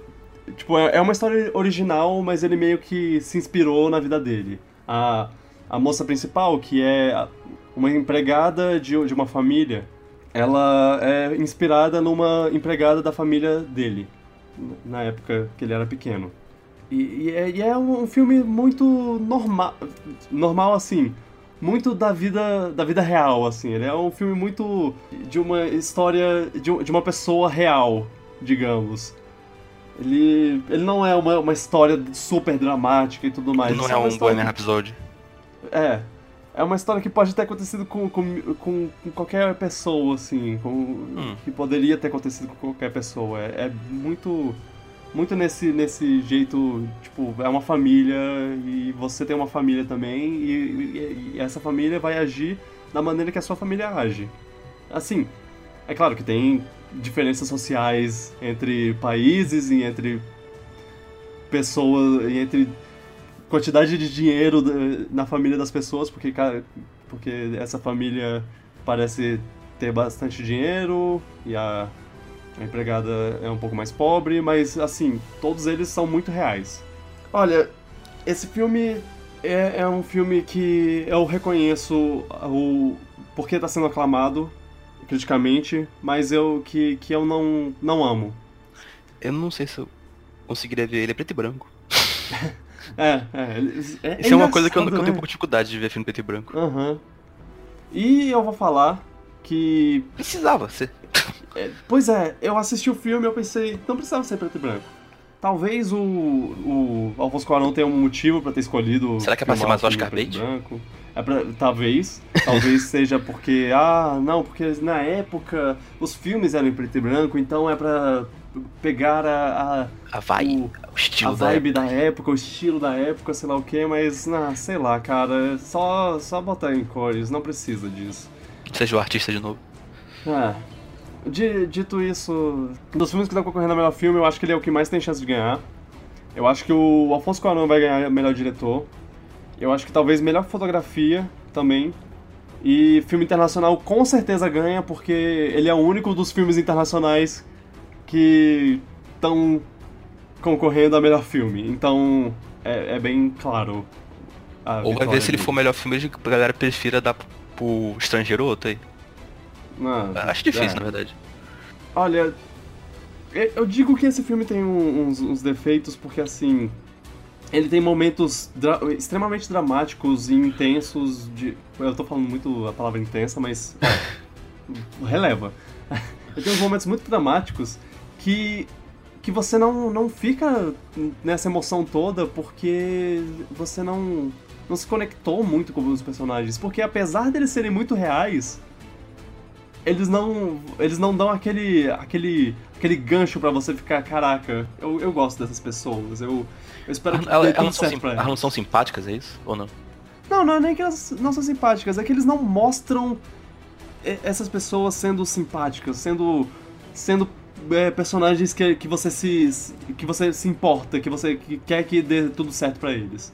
tipo, é, é uma história original, mas ele meio que se inspirou na vida dele. A, a moça principal, que é uma empregada de, de uma família, ela é inspirada numa empregada da família dele, na época que ele era pequeno. E, e, é, e é, um filme muito normal, normal assim, muito da vida da vida real, assim. Ele é um filme muito de uma história de, de uma pessoa real, digamos. Ele, ele não é uma, uma história super dramática e tudo mais. Não é, é um Bohemian Rhapsody. É. É uma história que pode ter acontecido com, com, com, com qualquer pessoa, assim. Com, hum. Que poderia ter acontecido com qualquer pessoa. É, é, muito. Muito nesse, nesse jeito, tipo, é uma família e você tem uma família também, e, e, e essa família vai agir da maneira que a sua família age. Assim, é claro que tem diferenças sociais entre países e entre pessoas, e entre quantidade de dinheiro na família das pessoas, porque, porque essa família parece ter bastante dinheiro e a, a empregada é um pouco mais pobre, mas assim, todos eles são muito reais. Olha, esse filme é, é um filme que eu reconheço o porque está sendo aclamado criticamente, mas eu que, que eu não, não amo. Eu não sei se eu conseguiria ver ele é preto e branco. [LAUGHS] é, é, é. Isso é, uma coisa que eu, que eu tenho um né? pouco de dificuldade de ver filme preto e branco. Uhum. E eu vou falar que. Precisava ser. É, pois é, eu assisti o filme e eu pensei, não precisava ser preto e branco. Talvez o, o Alfonso Cuarón tenha um motivo para ter escolhido. Será que é pra ser mais Oscar Bait? Branco. É pra, talvez. Talvez [LAUGHS] seja porque. Ah, não, porque na época os filmes eram em preto e branco, então é pra pegar a. A, a vibe, o, o, estilo a vibe da época. da época. o estilo da época, sei lá o que, mas, não, sei lá, cara. Só, só botar em cores, não precisa disso. Seja o artista de novo. É. dito isso, dos filmes que estão concorrendo a melhor filme, eu acho que ele é o que mais tem chance de ganhar. Eu acho que o Alfonso Cuarón vai ganhar melhor diretor. Eu acho que talvez melhor fotografia também. E filme internacional com certeza ganha, porque ele é o único dos filmes internacionais que estão concorrendo a melhor filme. Então é, é bem claro. Ou vai ver se ele for melhor filme, a galera prefira dar pro estrangeiro ou outro aí. Não, Acho difícil, é. na verdade. Olha, eu digo que esse filme tem uns, uns defeitos porque assim. Ele tem momentos dra extremamente dramáticos e intensos de. Eu tô falando muito a palavra intensa, mas. [LAUGHS] releva. Ele tem uns momentos muito dramáticos que. que você não, não fica nessa emoção toda porque você não. não se conectou muito com os personagens. Porque apesar deles serem muito reais, eles não eles não dão aquele aquele aquele gancho para você ficar caraca eu, eu gosto dessas pessoas eu, eu espero que ela, elas, são pra elas não são simpáticas é isso ou não não não é nem que elas não são simpáticas é que eles não mostram essas pessoas sendo simpáticas sendo sendo é, personagens que, que você se que você se importa que você que quer que dê tudo certo para eles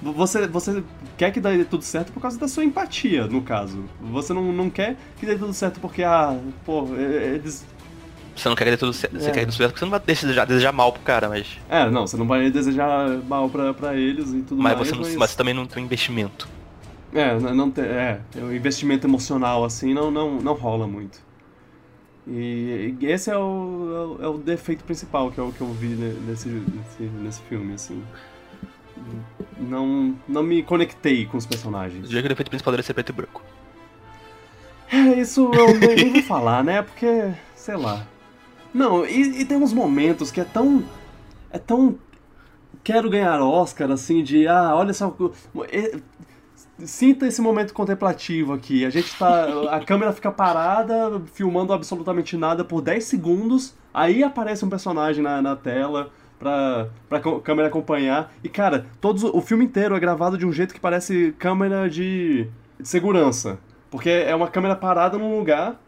você, você quer que dê tudo certo por causa da sua empatia, no caso. Você não, não quer que dê tudo certo porque, ah, pô, eles. Você não quer que dê tudo certo. É. Você quer tudo certo porque você não vai desejar, desejar mal pro cara, mas. É, não, você não vai desejar mal pra, pra eles e tudo mas mais. Você não, mas... mas você também não tem investimento. É, não tem. É, o investimento emocional assim não, não, não rola muito. E esse é o, é o defeito principal que é o que eu vi nesse, nesse, nesse filme, assim não, não me conectei com os personagens. O dia que o defeito principal dele ser preto e branco. É, isso eu nem vou falar, né? Porque, sei lá. Não, e, e, tem uns momentos que é tão. É tão. Quero ganhar Oscar, assim, de. Ah, olha só. Sinta esse momento contemplativo aqui. A gente tá. A [LAUGHS] câmera fica parada, filmando absolutamente nada por 10 segundos. Aí aparece um personagem na, na tela pra, pra câmera acompanhar. E, cara, todos, o filme inteiro é gravado de um jeito que parece câmera de, de segurança. Porque é uma câmera parada num lugar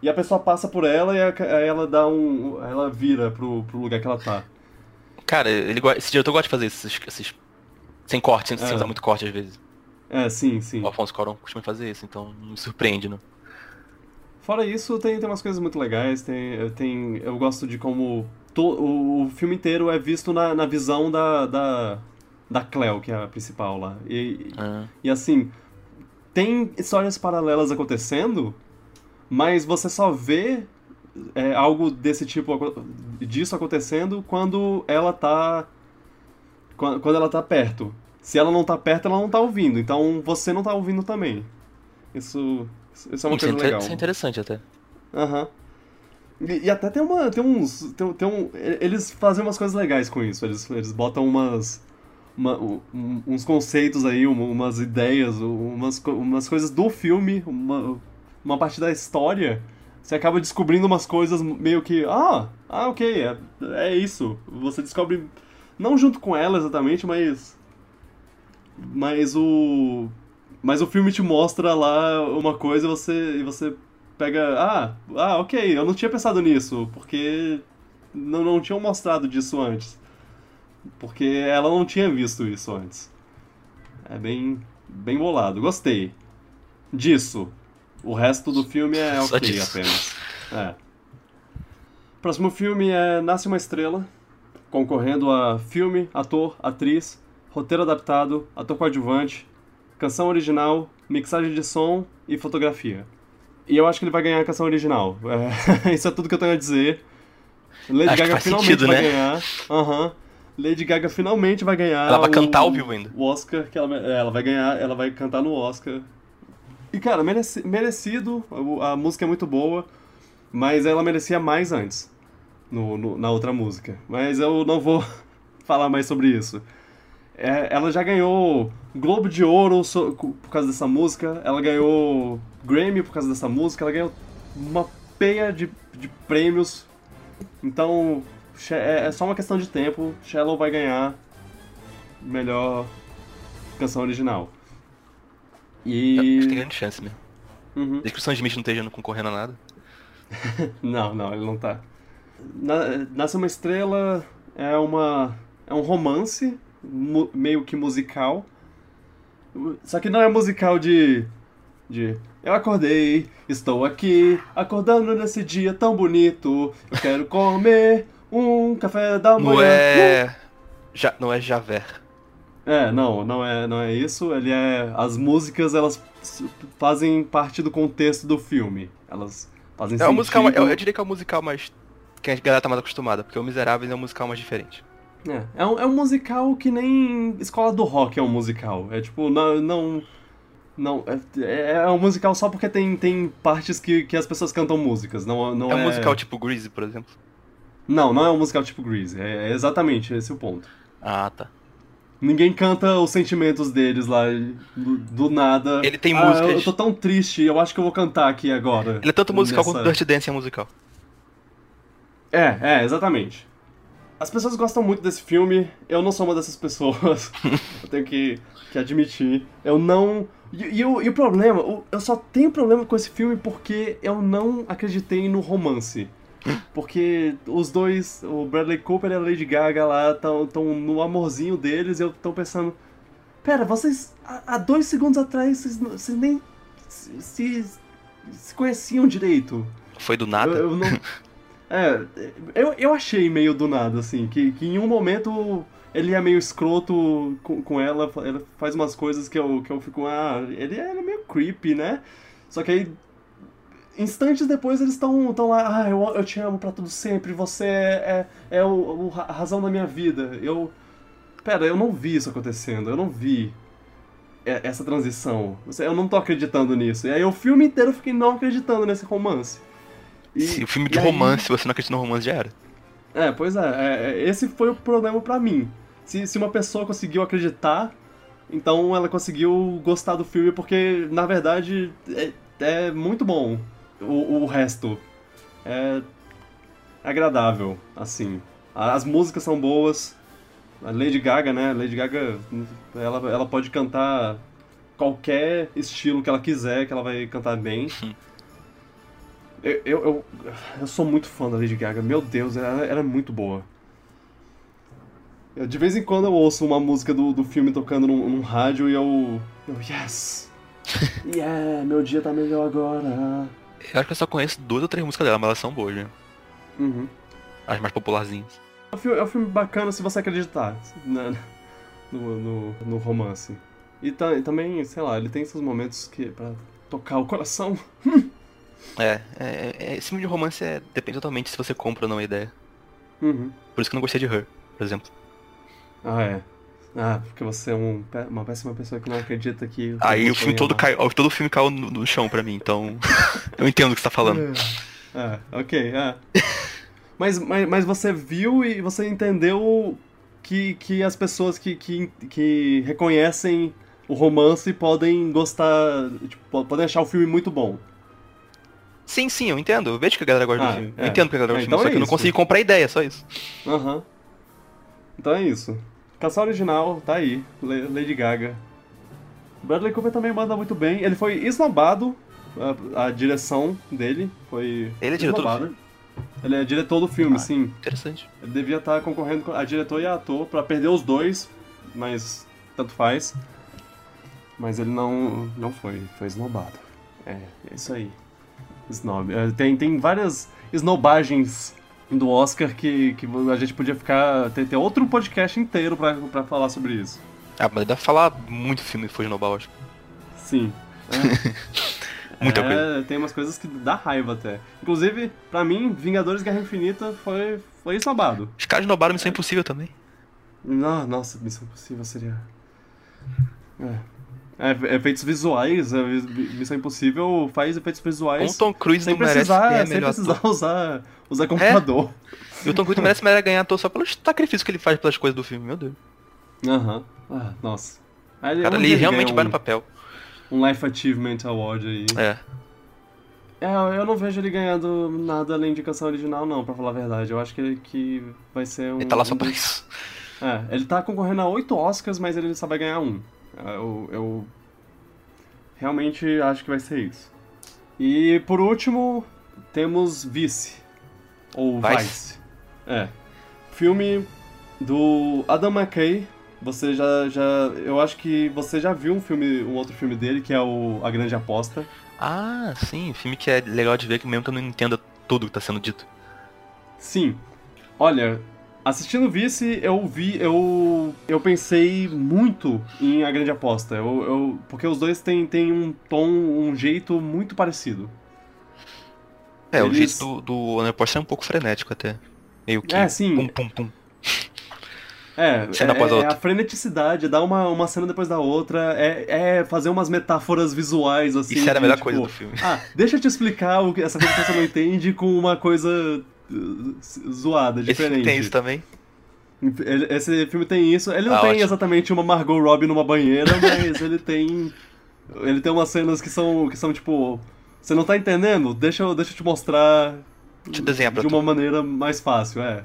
e a pessoa passa por ela e ela dá um. ela vira pro, pro lugar que ela tá. Cara, ele, esse diretor gosta de fazer esses. esses sem corte, sem é. usar muito corte às vezes. É, sim, sim. O Alfonso Cuarón costuma fazer isso, então não me surpreende, não. Fora isso, tem, tem umas coisas muito legais, tem, tem, eu gosto de como to, o, o, filme inteiro é visto na, na visão da, da, da Cleo, que é a principal lá. E, ah. e assim, tem histórias paralelas acontecendo, mas você só vê é, algo desse tipo disso acontecendo quando ela tá quando ela tá perto. Se ela não tá perto, ela não tá ouvindo. Então você não tá ouvindo também. Isso, isso é uma isso é coisa é legal. Isso é interessante até. Aham. Uhum. E, e, até tem uma. Tem uns. Tem, tem um, eles fazem umas coisas legais com isso. Eles, eles botam umas. Uma, um, uns conceitos aí, umas ideias, umas, umas coisas do filme, uma, uma parte da história. Você acaba descobrindo umas coisas meio que. Ah, ah ok, é, é isso. Você descobre. Não junto com ela exatamente, mas. Mas o. Mas o filme te mostra lá uma coisa e você, e você pega. Ah, ah, ok, eu não tinha pensado nisso, porque não, não tinham mostrado disso antes. Porque ela não tinha visto isso antes. É bem, bem bolado. Gostei disso. O resto do filme é ok apenas. É. Próximo filme é Nasce uma Estrela, concorrendo a filme, ator, atriz, roteiro adaptado, ator coadjuvante, canção original, mixagem de som e fotografia. E eu acho que ele vai ganhar a canção original. É, [LAUGHS] isso é tudo que eu tenho a dizer. Lady acho Gaga finalmente sentido, vai né? ganhar. Uhum. Lady Gaga finalmente vai ganhar. Ela vai o, cantar ao vivo ainda. O Oscar que ela, é, ela vai ganhar, ela vai cantar no Oscar. E cara, mereci, merecido, a, música é muito boa, mas ela merecia mais antes. No, no, na outra música. Mas eu não vou [LAUGHS] falar mais sobre isso. É, ela já ganhou Globo de Ouro so, por causa dessa música, ela ganhou Grammy por causa dessa música, ela ganhou uma peia de, de prêmios. Então, é, é só uma questão de tempo. Shallow vai ganhar melhor canção original. E. Acho que tem grande chance mesmo. Uhum. Desde que o Sam Smith não esteja concorrendo a nada. [LAUGHS] não, não, ele não tá. Na, Nasce uma Estrela é uma. é um romance, meio que musical. Só que não é musical de. de. Eu acordei, estou aqui, acordando nesse dia tão bonito. Eu quero comer um café da manhã. Não é. Já, não é Javer. É, não, não é, não é isso. Ele é. As músicas, elas fazem parte do contexto do filme. Elas fazem é sentido. musical, eu, eu diria que é o musical mais. que a galera tá mais acostumada, porque o Miseráveis é um musical mais diferente. É, é um, é um musical que nem Escola do Rock é um musical. É tipo, não. não não, é, é um musical só porque tem, tem partes que, que as pessoas cantam músicas, não, não é... um musical tipo Greasy, por exemplo? Não, não é um musical tipo Greasy, é, é exatamente esse o ponto. Ah, tá. Ninguém canta os sentimentos deles lá do, nada. Ele tem ah, músicas. Eu tô tão triste, eu acho que eu vou cantar aqui agora. Ele é tanto musical nessa... quanto Dirty Dancing é musical. É, é, exatamente. As pessoas gostam muito desse filme, eu não sou uma dessas pessoas. [LAUGHS] eu tenho que, que admitir. Eu não. E, e, o, e o problema, eu só tenho problema com esse filme porque eu não acreditei no romance. Porque os dois, o Bradley Cooper e a Lady Gaga lá, estão no amorzinho deles e eu tô pensando. Pera, vocês. Há, dois segundos atrás vocês, vocês nem se, se, se, conheciam direito. Foi do nada? Eu, eu não, [LAUGHS] é, eu, eu achei meio do nada, assim, que, que em um momento ele é meio escroto com, com ela, ela faz umas coisas que eu, que eu fico, ah, ele é meio creepy, né? Só que aí instantes depois eles estão tão lá, ah, eu, eu te amo para tudo sempre, você é, é, é o, o, a razão da minha vida. Eu. Pera, eu não vi isso acontecendo, eu não vi essa transição. Eu não tô acreditando nisso. E aí o filme inteiro eu fiquei não acreditando nesse romance. E, Se o filme de romance, você não acredita no romance, já era. É, pois é, é, é esse foi o problema para mim. Se, se uma pessoa conseguiu acreditar, então ela conseguiu gostar do filme, porque na verdade é, é muito bom o, o resto é agradável, assim. As músicas são boas. A Lady Gaga, né? Lady Gaga, ela, ela pode cantar qualquer estilo que ela quiser, que ela vai cantar bem. eu, eu, eu, eu, sou muito fã da Lady Gaga. Meu Deus, ela, ela é muito boa. Eu, de vez em quando eu ouço uma música do, do filme tocando num, num rádio e eu. Eu, yes! [LAUGHS] yeah, meu dia tá melhor agora. Eu acho que eu só conheço duas ou três músicas dela, mas elas são boas, né? Uhum. As mais popularzinhas. É um, filme, é um filme bacana se você acreditar né? no, no, no, romance. E, tá, e, também, sei lá, ele tem seus momentos que para tocar o coração. [LAUGHS] é, é, é, esse filme de romance é, depende totalmente se você compra ou não a ideia. Uhum. Por isso que eu não gostei de Her, por exemplo. Ah, é. Ah, porque você é um, uma péssima pessoa que não acredita que. Aí o filme todo caiu. Todo o filme caiu no, no chão pra mim, então. eu entendo o que você tá falando. É, é ok, é. mas, mas, mas você viu e você entendeu que, que as pessoas que, que, que reconhecem o romance podem gostar. Tipo, podem achar o filme muito bom. Sim, sim, eu entendo. Eu vejo que a galera gosta ah, do filme. É. Eu entendo que a galera gosta do então filme, é só que eu não consegui comprar ideia, só isso. Aham. Uhum. Então é isso. Canção original, tá aí. Lady Gaga. Bradley Cooper também manda muito bem. Ele foi esnobado, a, a direção dele foi. Ele é diretor do filme? Ele é diretor do filme, ah, sim. Interessante. Ele devia estar concorrendo com a diretor e a ator pra perder os dois, mas tanto faz. Mas ele não, não foi, foi esnobado. É, é isso aí. Snob. É, tem, tem várias esnobagens do Oscar que, que a gente podia ficar. ter, ter outro podcast inteiro pra, pra falar sobre isso. Ah, mas dá pra falar muito filme que foi no acho. Sim. É. [LAUGHS] Muita é, coisa. Tem umas coisas que dá raiva até. Inclusive, pra mim, Vingadores Guerra Infinita foi, foi esnobado. Os caras esnobaram Missão Impossível também. Não, nossa, Missão Impossível seria. É. É, efeitos visuais, é, Missão Impossível faz efeitos visuais. Com Tom Cruise sem não precisar, merece sem precisar ator. usar, usar computador. É. E o Tom Cruise merece, merece ganhar ator só pelo sacrifício que ele faz pelas coisas do filme, meu Deus. Aham. Ah, nossa. Aí, Cara, ele realmente vai um, no papel. Um Life Achievement Award aí. É. É, eu não vejo ele ganhando nada além de canção original, não, pra falar a verdade. Eu acho que, que vai ser um. Ele tá lá só pra isso. É, ele tá concorrendo a oito Oscars, mas ele só vai ganhar um. Eu, eu realmente acho que vai ser isso. E por último, temos Vice. Ou Vice. Vice. É. Filme do Adam McKay. Você já, já. Eu acho que você já viu um filme, um outro filme dele, que é o A Grande Aposta. Ah, sim, filme que é legal de ver, que mesmo que eu não entenda tudo que tá sendo dito. Sim. Olha, assistindo Vice, eu vi, eu eu pensei muito em A Grande Aposta. Eu, eu, porque os dois têm, têm um tom, um jeito muito parecido. É, Eles... o jeito do, do Aposta é um pouco frenético até. Meio que. É, sim. Pum, pum, pum. É, [LAUGHS] cena é, é a freneticidade, é dar uma, uma cena depois da outra, é, é fazer umas metáforas visuais, assim. Isso era a melhor tipo, coisa do filme. Ah, deixa eu te explicar o que, essa coisa que você não entende com uma coisa zoada, diferente. Esse tem isso também? Esse filme tem isso. Ele não ah, tem ótimo. exatamente uma Margot Robbie numa banheira, [LAUGHS] mas ele tem. Ele tem umas cenas que são, que são tipo. Você não tá entendendo? Deixa eu, deixa eu te mostrar. Te desenhar De uma maneira mais fácil, é.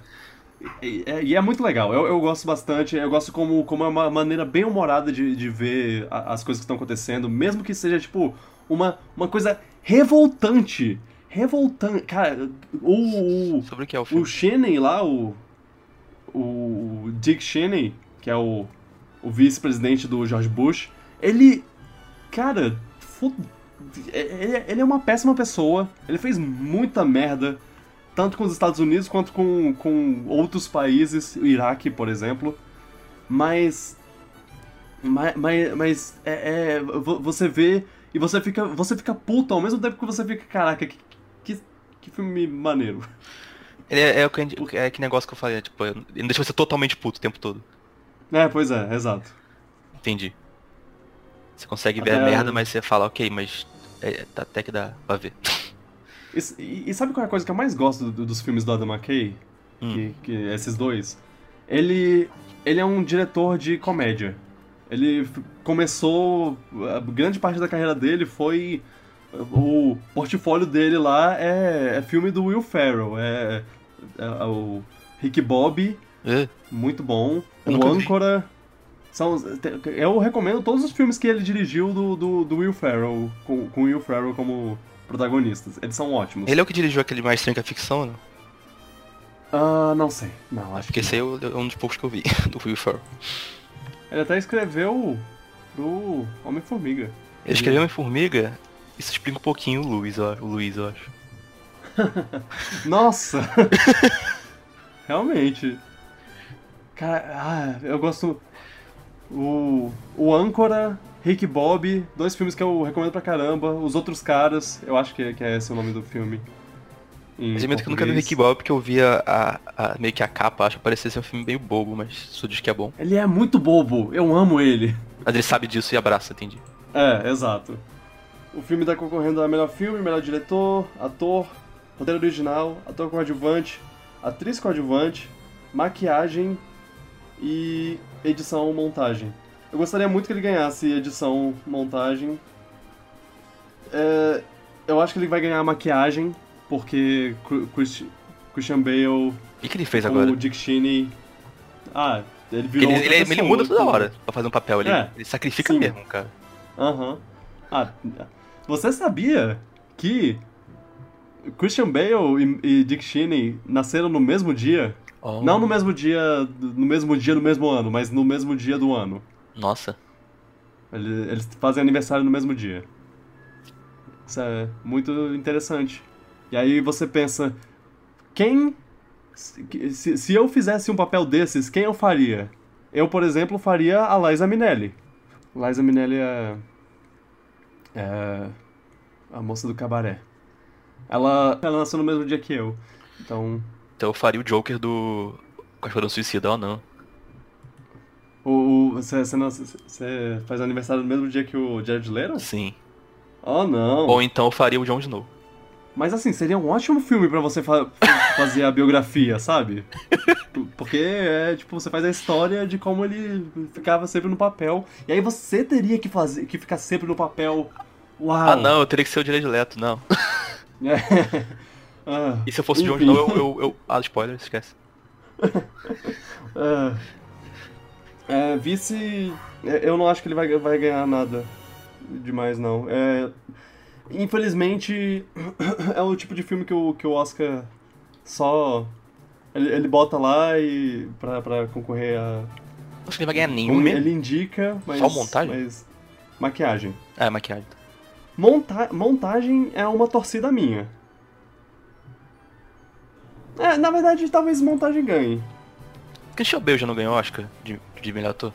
E, é, e é muito legal, eu, eu gosto bastante, eu gosto como, como é uma maneira bem humorada de, de ver as coisas que estão acontecendo, mesmo que seja, tipo, uma, uma coisa revoltante. Revoltante. Cara, o. o Sobre o que é o filme? O Cheney lá, o. O Dick Cheney, que é o, o vice-presidente do George Bush, ele. Cara, ele, ele é uma péssima pessoa, ele fez muita merda tanto com os Estados Unidos quanto com, com outros países, o Iraque, por exemplo. Mas. Mas, mas, mas é, é, você vê e você fica, você fica puto ao mesmo tempo que você fica, caraca, que, que, que filme maneiro. É, é, é, é que negócio que eu falei, tipo, não deixa você totalmente puto o tempo todo. É, pois é, exato. Entendi. Você consegue ver Até... a merda, mas você fala, ok, mas é, tá até que dá pra ver. E, e, sabe qual é a coisa que eu mais gosto do, dos filmes do Adam McKay? Hum. Que, que, esses dois? Ele, ele é um diretor de comédia. Ele começou. A grande parte da carreira dele foi. O portfólio dele lá é, é filme do Will Ferrell. É, é, é o Rick Bobby, é. muito bom. O Âncora. São, eu recomendo todos os filmes que ele dirigiu do, do, do Will Ferrell, com, com Will Ferrell como protagonistas. Eles são ótimos. Ele é o que dirigiu aquele Mais Estranho que a Ficção, não? Ah, uh, não sei. Não, acho Porque esse aí é um dos poucos que eu vi, [LAUGHS] do Will Ferrell. Ele até escreveu pro Homem-Formiga. Ele escreveu Homem-Formiga? Isso explica um pouquinho o Luiz, ó, o Luiz, eu acho. [LAUGHS] Nossa! [LAUGHS] Realmente. Cara, ah, eu gosto. O, o Âncora Rick Bob, dois filmes que eu recomendo pra caramba. Os Outros Caras, eu acho que, que é esse o nome do filme. Mas eu que eu nunca vi Rick Bob porque eu via a, a, meio que a capa, acho que parecia ser um filme meio bobo, mas isso diz que é bom. Ele é muito bobo, eu amo ele. Mas ele sabe disso e abraça, entendi. É, exato. O filme tá concorrendo a melhor filme, melhor diretor, ator, roteiro original, ator coadjuvante, atriz coadjuvante, maquiagem e edição montagem. Eu gostaria muito que ele ganhasse edição, montagem. É, eu acho que ele vai ganhar maquiagem, porque Christian Bale. O que, que ele fez agora? O Dick Cheney. Ah, ele virou. Ele, ele, ele muda toda hora pra fazer um papel. Ele, é, ele sacrifica sim. mesmo, cara. Aham. Uhum. Ah, você sabia que Christian Bale e, e Dick Cheney nasceram no mesmo dia? Oh. Não no mesmo dia, no mesmo dia do mesmo ano, mas no mesmo dia do ano. Nossa. Eles, eles fazem aniversário no mesmo dia. Isso é muito interessante. E aí você pensa, quem. Se, se eu fizesse um papel desses, quem eu faria? Eu, por exemplo, faria a Liza Minelli. Liza Minelli é. É. A moça do cabaré. Ela, ela nasceu no mesmo dia que eu. Então. Então eu faria o Joker do. Cachorro Suicida ou não? O, você, você, faz aniversário no mesmo dia que o Jared Leto? Sim. Oh, não. Ou então eu faria o Jon Snow. Mas assim, seria um ótimo filme para você fa fazer a biografia, sabe? [LAUGHS] Porque é tipo, você faz a história de como ele ficava sempre no papel. E aí você teria que fazer que ficar sempre no papel. Uau! Ah não, eu teria que ser o Leto, não. [LAUGHS] É. Ah, e se eu fosse o Jon Snow, eu, eu, eu. Ah, spoiler, esquece. [LAUGHS] ah. É, vice. É, eu não acho que ele vai, vai ganhar nada demais, não. É, infelizmente, [CLEARS THROAT] é o tipo de filme que o, que o Oscar só. Ele, ele bota lá e. Pra, pra concorrer a. Acho que ele vai ganhar nenhum. Ele indica, mas. Só montagem? Mas, maquiagem. É, maquiagem. Monta montagem é uma torcida minha. É, na verdade, talvez montagem ganhe. Christian Bale já não ganhou Oscar de, de melhor ator?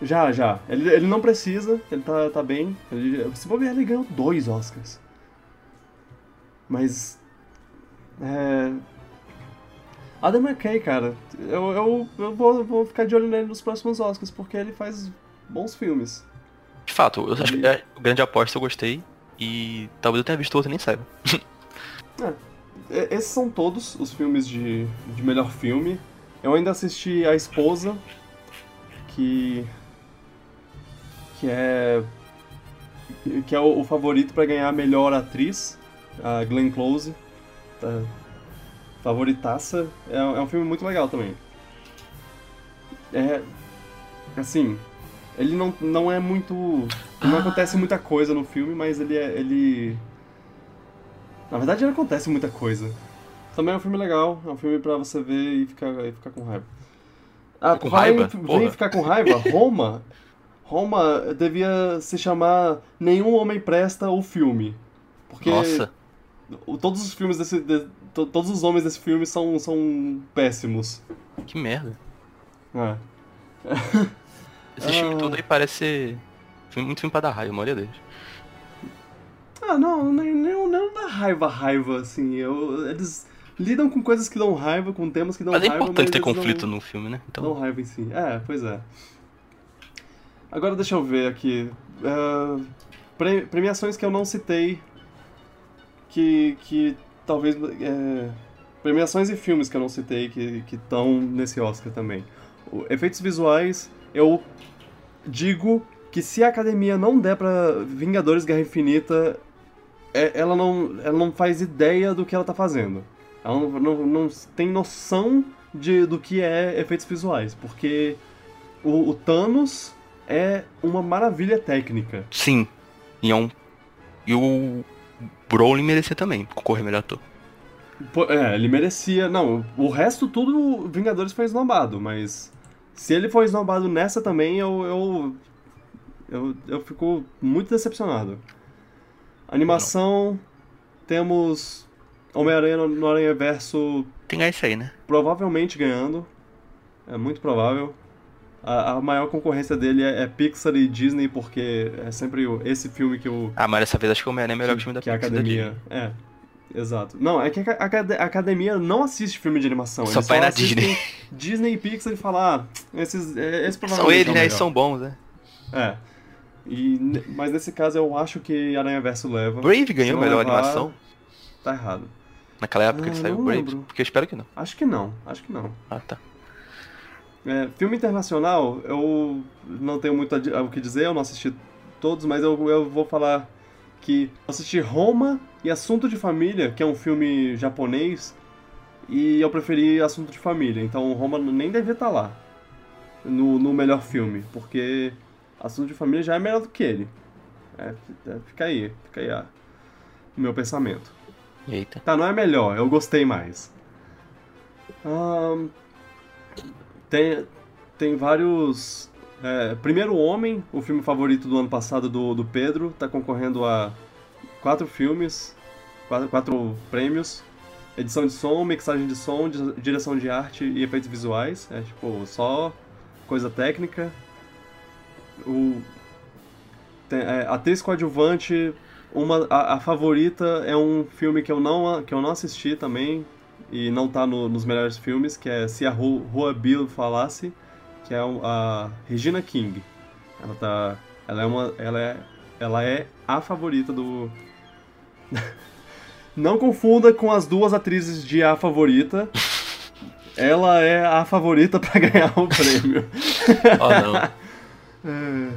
Já, já. Ele, ele não precisa, ele tá, tá bem. Ele, se bobear, ele ganhou dois Oscars. Mas. É. Adam McKay, cara, eu, eu, eu vou, vou ficar de olho nele nos próximos Oscars, porque ele faz bons filmes. De fato, eu acho que é, o Grande Aposta eu gostei, e talvez eu tenha visto outro e nem saiba. [LAUGHS] é, esses são todos os filmes de, de melhor filme. Eu ainda assisti A Esposa, que que é que é o, o favorito para ganhar a melhor atriz, a Glenn Close, tá, favoritaça. É, é, um filme muito legal também. É assim, ele não, não é muito, não ah. acontece muita coisa no filme, mas ele é ele na verdade não acontece muita coisa. Também é um filme legal, é um filme para você ver e ficar, e ficar com raiva. Ah, com raiva? Vem ficar com raiva? [LAUGHS] Roma Roma devia se chamar Nenhum Homem Presta o Filme. Porque Nossa. todos os filmes desse. To, todos os homens desse filme são, são péssimos. Que merda. É. [LAUGHS] Esse filme todo aí parece muito filme pra dar raiva, a maioria deles. Ah, não, nem, nem, não dá raiva, raiva, assim. Eu, eles lidam com coisas que dão raiva, com temas que dão mas raiva. Mas é importante ter conflito dão, no filme, né? Então... Dão raiva em si. É, pois é. Agora deixa eu ver aqui. Uh, pre premiações que eu não citei. Que, que talvez. É, premiações e filmes que eu não citei que estão nesse Oscar também. O, efeitos visuais, eu digo que se a academia não der pra Vingadores Guerra Infinita, é, ela, não, ela não faz ideia do que ela tá fazendo. Ela não, não, não tem noção de, do que é efeitos visuais, porque o, o Thanos é uma maravilha técnica. Sim. E é um. E o Brolin merecia também concorrer melhor ator. É, ele merecia. Não, o resto tudo Vingadores foi esnobado, mas. Se ele foi esnobado nessa também, eu. Eu, eu, eu fico muito decepcionado. Animação. Não. Temos. Homem-Aranha no Aranha Verso. Tem isso aí, né? Provavelmente ganhando. É muito provável. A, a, maior concorrência dele é, é, Pixar e Disney, porque é sempre esse filme que o. Ah, mas dessa vez acho que o Homem-Aranha é melhor que o filme da que Pixar. Que a academia. É. Exato. Não, é que a, a, a, academia não assiste filme de animação. Só vai na Disney. Disney e Pixar e falar, ah, esses, é, esses São eles, né? Eles são bons, né? É. E, mas nesse caso eu acho que Aranha Verso leva. Brave ganhou melhor levar, animação? Tá errado. Naquela época ah, que saiu Brave? Lembro. Porque eu espero que não. Acho que não, acho que não. Ah, tá. É, filme internacional, eu não tenho muito o que dizer, eu não assisti todos, mas eu, eu vou falar que eu assisti Roma e Assunto de Família, que é um filme japonês, e eu preferi Assunto de Família, então Roma nem devia estar lá no, no melhor filme, porque Assunto de Família já é melhor do que ele. É, é fica aí, fica aí a, o meu pensamento. Eita. Tá, não é melhor, eu gostei mais. Um, tem, tem vários. É, Primeiro Homem, o filme favorito do ano passado do, do Pedro, tá concorrendo a quatro filmes, quatro, quatro prêmios. Edição de som, mixagem de som, direção de arte e efeitos visuais. É tipo, só coisa técnica. O, tem, é, atriz coadjuvante, uma, a, a, favorita é um filme que eu não, que eu não assisti também, e não tá no, nos melhores filmes, que é Se a Rua Bill Falasse, que é a Regina King. Ela tá. Ela é uma. Ela é. Ela é a favorita do. [LAUGHS] não confunda com as duas atrizes de A Favorita. Ela é a favorita para ganhar o prêmio. oh, [LAUGHS] não. é...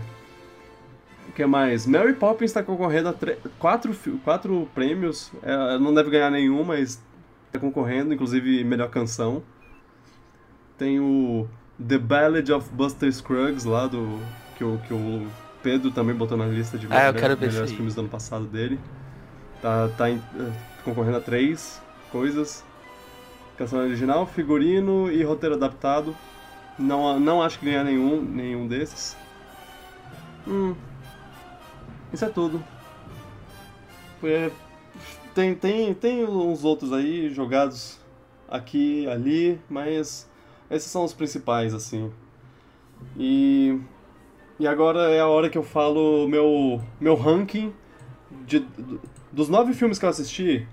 O que mais? Mary Poppins está concorrendo a tre... quatro, quatro prêmios. Ela não deve ganhar nenhum, mas Tá concorrendo, inclusive melhor canção. Tem o The Ballad of Buster Scruggs lá do que o, que o Pedro também botou na lista de ah, melhores, melhores filmes do ano passado dele. Tá, tá em, eh, concorrendo a três coisas. Canção original, figurino e roteiro adaptado. Não, não acho que ganhar nenhum, nenhum desses. Hum. Isso é tudo. É, tem, tem, tem uns outros aí jogados aqui ali, mas esses são os principais, assim. E, e agora é a hora que eu falo meu, meu ranking de, dos nove filmes que eu assisti,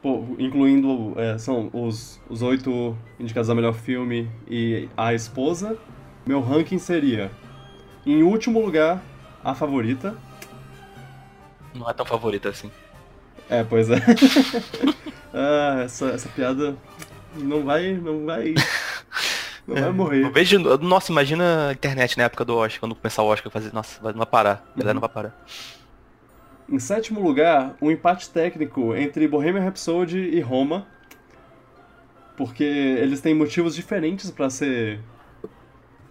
pô, incluindo é, são os, os oito indicados a melhor filme e a esposa, meu ranking seria, em último lugar, a favorita. Não é tão favorita assim. É, pois é. [LAUGHS] ah, essa, essa piada não vai. não vai. Não vai morrer. Eu vejo, nossa, imagina a internet na época do Oscar, quando começar o Oscar, fazer, nossa, vai, não vai parar. Galera não vai parar. Em sétimo lugar, um empate técnico entre Bohemian Rhapsody e Roma. Porque eles têm motivos diferentes para ser.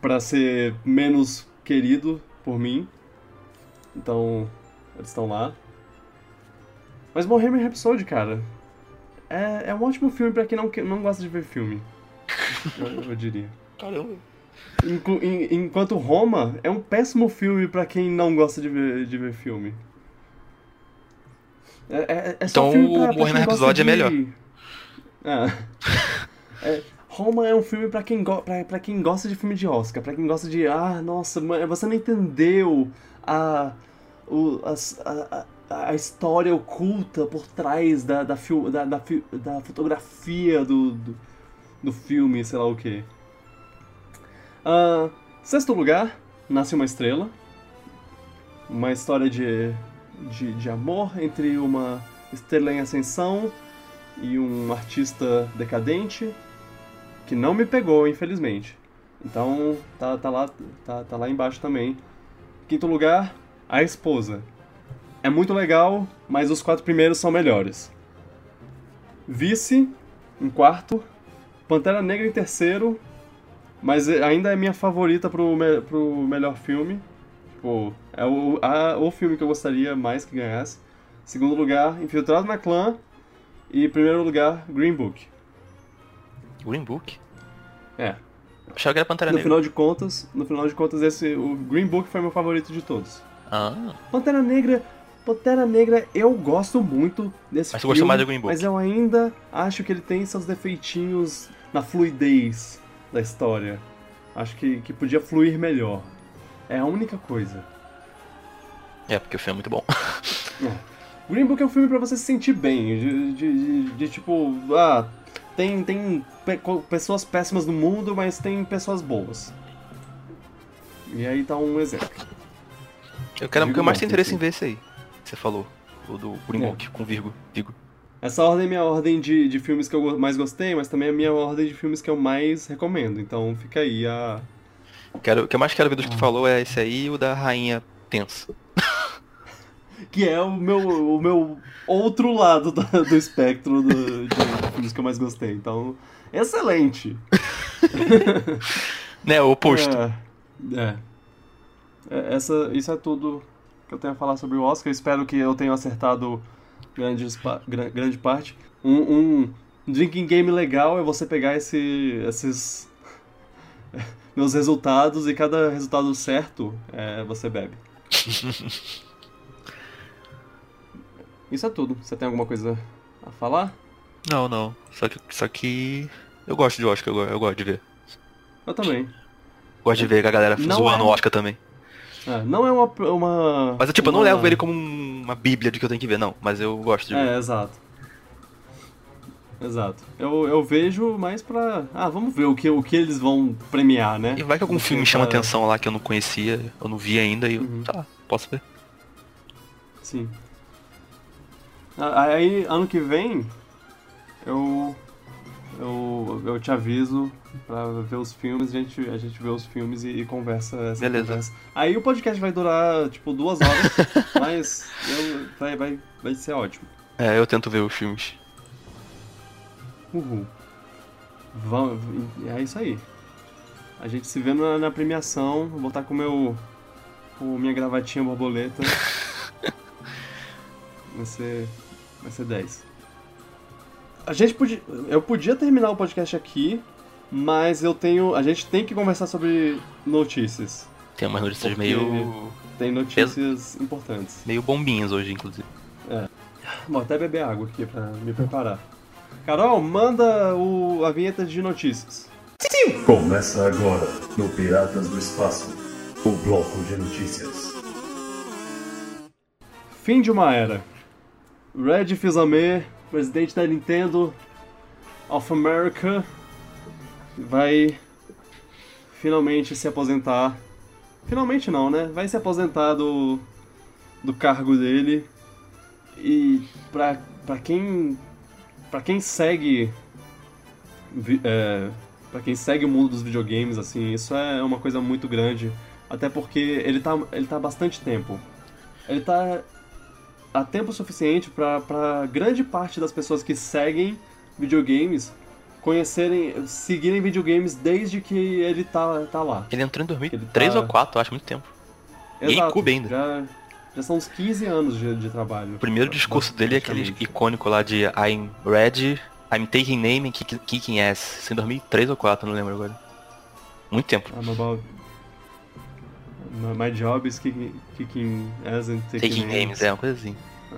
para ser menos querido por mim. Então, eles estão lá. Mas Bohemian Rhapsody, cara, é, é um ótimo filme para quem não, não gosta de ver filme. [LAUGHS] eu, eu diria. Caramba. enquanto Roma é um péssimo filme para quem não gosta de ver, de ver filme. É, é, é então o Bohemian Rhapsody de... é melhor. É. Roma é um filme para quem, go... Pra, pra quem gosta de filme de Oscar, para quem gosta de. Ah, nossa, você não entendeu a. O, a, a, a história oculta por trás da, da, fil... da, da, da fotografia do, do, do, filme, sei lá o que. Uh, sexto lugar, Nasce uma Estrela. Uma história de, de, de amor entre uma estrela em ascensão e um artista decadente que não me pegou, infelizmente. Então, tá, tá, lá, tá, tá lá embaixo também. Quinto lugar, A Esposa. É muito legal, mas os quatro primeiros são melhores. Vice, em quarto. Pantera Negra em terceiro. Mas ainda é minha favorita pro, me pro melhor filme. Tipo, é o, a, o filme que eu gostaria mais que ganhasse. Segundo lugar, Infiltrado na Clã. E primeiro lugar, Green Book. Green Book? É. Achava que era Pantera no Negra. Final de contas, no final de contas, esse, o Green Book foi meu favorito de todos. Ah. Pantera Negra. Pantera Negra, eu gosto muito desse mas filme. Mais do Green Book? Mas eu ainda acho que ele tem seus defeitinhos na fluidez da história. Acho que, que podia fluir melhor. É a única coisa. É, porque o filme é muito bom. é. Green Book é um filme para você se sentir bem, de, de, de, de tipo, ah, tem, tem pe pessoas péssimas no mundo, mas tem pessoas boas. E aí tá um exemplo. Eu quero que eu mais tenho interesse em ver esse aí. Que você falou. O do Green é. Com Virgo. Vigo. Essa ordem é minha ordem de, de filmes que eu mais gostei, mas também é a minha ordem de filmes que eu mais recomendo. Então fica aí a. Quero, o que eu mais quero ver do que tu ah. falou é esse aí e o da Rainha Tensa [LAUGHS] que é o meu, o meu outro lado do, do espectro do, de filmes que eu mais gostei. Então, excelente. [LAUGHS] né, o oposto. É, é. é. Essa, isso é tudo que eu tenho a falar sobre o Oscar. Espero que eu tenha acertado grande, grande parte. Um, um drinking game legal é você pegar esse, esses [LAUGHS] meus resultados e cada resultado certo é, você bebe. [LAUGHS] Isso é tudo. Você tem alguma coisa a falar? Não, não. Só que, só que eu gosto de Oscar, eu, eu gosto de ver. Eu também. Gosto de ver a galera não zoando é... o Oscar também. É, não é uma, uma. Mas tipo, uma... eu não levo ele como uma bíblia de que eu tenho que ver, não. Mas eu gosto de ver. É, exato. Exato. Eu, eu vejo mais pra. Ah, vamos ver o que, o que eles vão premiar, né? E vai que algum filme me chama pra... atenção lá que eu não conhecia, eu não vi ainda e uhum. tá, posso ver. Sim. Aí, ano que vem, eu, eu, eu te aviso pra ver os filmes, a gente, a gente vê os filmes e, e conversa essa Beleza. Conversa. Aí o podcast vai durar, tipo, duas horas, [LAUGHS] mas eu, vai, vai, vai ser ótimo. É, eu tento ver os filmes. Uhul. Vamos, é isso aí. A gente se vê na, na premiação, vou voltar com meu com minha gravatinha borboleta. [LAUGHS] vai ser. Vai ser 10. A gente podia. Eu podia terminar o podcast aqui, mas eu tenho. A gente tem que conversar sobre notícias. Tem umas notícias meio. Tem notícias importantes. Meio bombinhas hoje, inclusive. É. Vou até beber água aqui pra me preparar. Carol, manda o, a vinheta de notícias. Começa agora, no Piratas do Espaço, o bloco de notícias. Fim de uma era. Red Fils-Aimé, presidente da Nintendo of America, vai finalmente se aposentar. Finalmente não, né? Vai se aposentar do, do cargo dele. E pra, pra quem. Pra quem segue. É, pra quem segue o mundo dos videogames, assim, isso é uma coisa muito grande. Até porque ele tá, ele tá há bastante tempo. Ele tá há tempo suficiente para grande parte das pessoas que seguem videogames conhecerem, seguirem videogames desde que ele tá, tá lá. Ele entrou em 2003 tá... ou 2004, acho muito tempo. Exato, e ainda. Já, já são uns 15 anos de, de trabalho. O primeiro discurso dele é aquele icônico lá de I'm ready, I'm taking name and kicking ass. Isso em 2003 ou 2004, não lembro agora. Muito tempo. I'm about My job is kicking, kicking ass and taking, taking names. names. É, uma coisa assim. Ah.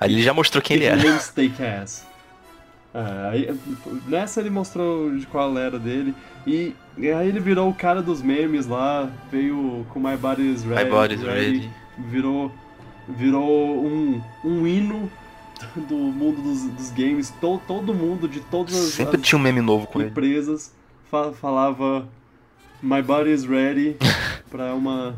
Aí ele já mostrou quem ele era. Names take ass. Ah, aí, nessa ele mostrou de qual era dele. E, e, aí ele virou o cara dos memes lá, veio com My Body's Ready. My Body's Ready. ready. Virou, virou um, um hino do mundo dos, dos games. To, todo mundo de todas as, Sempre as tinha um meme novo com empresas ele. falava My Body is Ready [LAUGHS] pra uma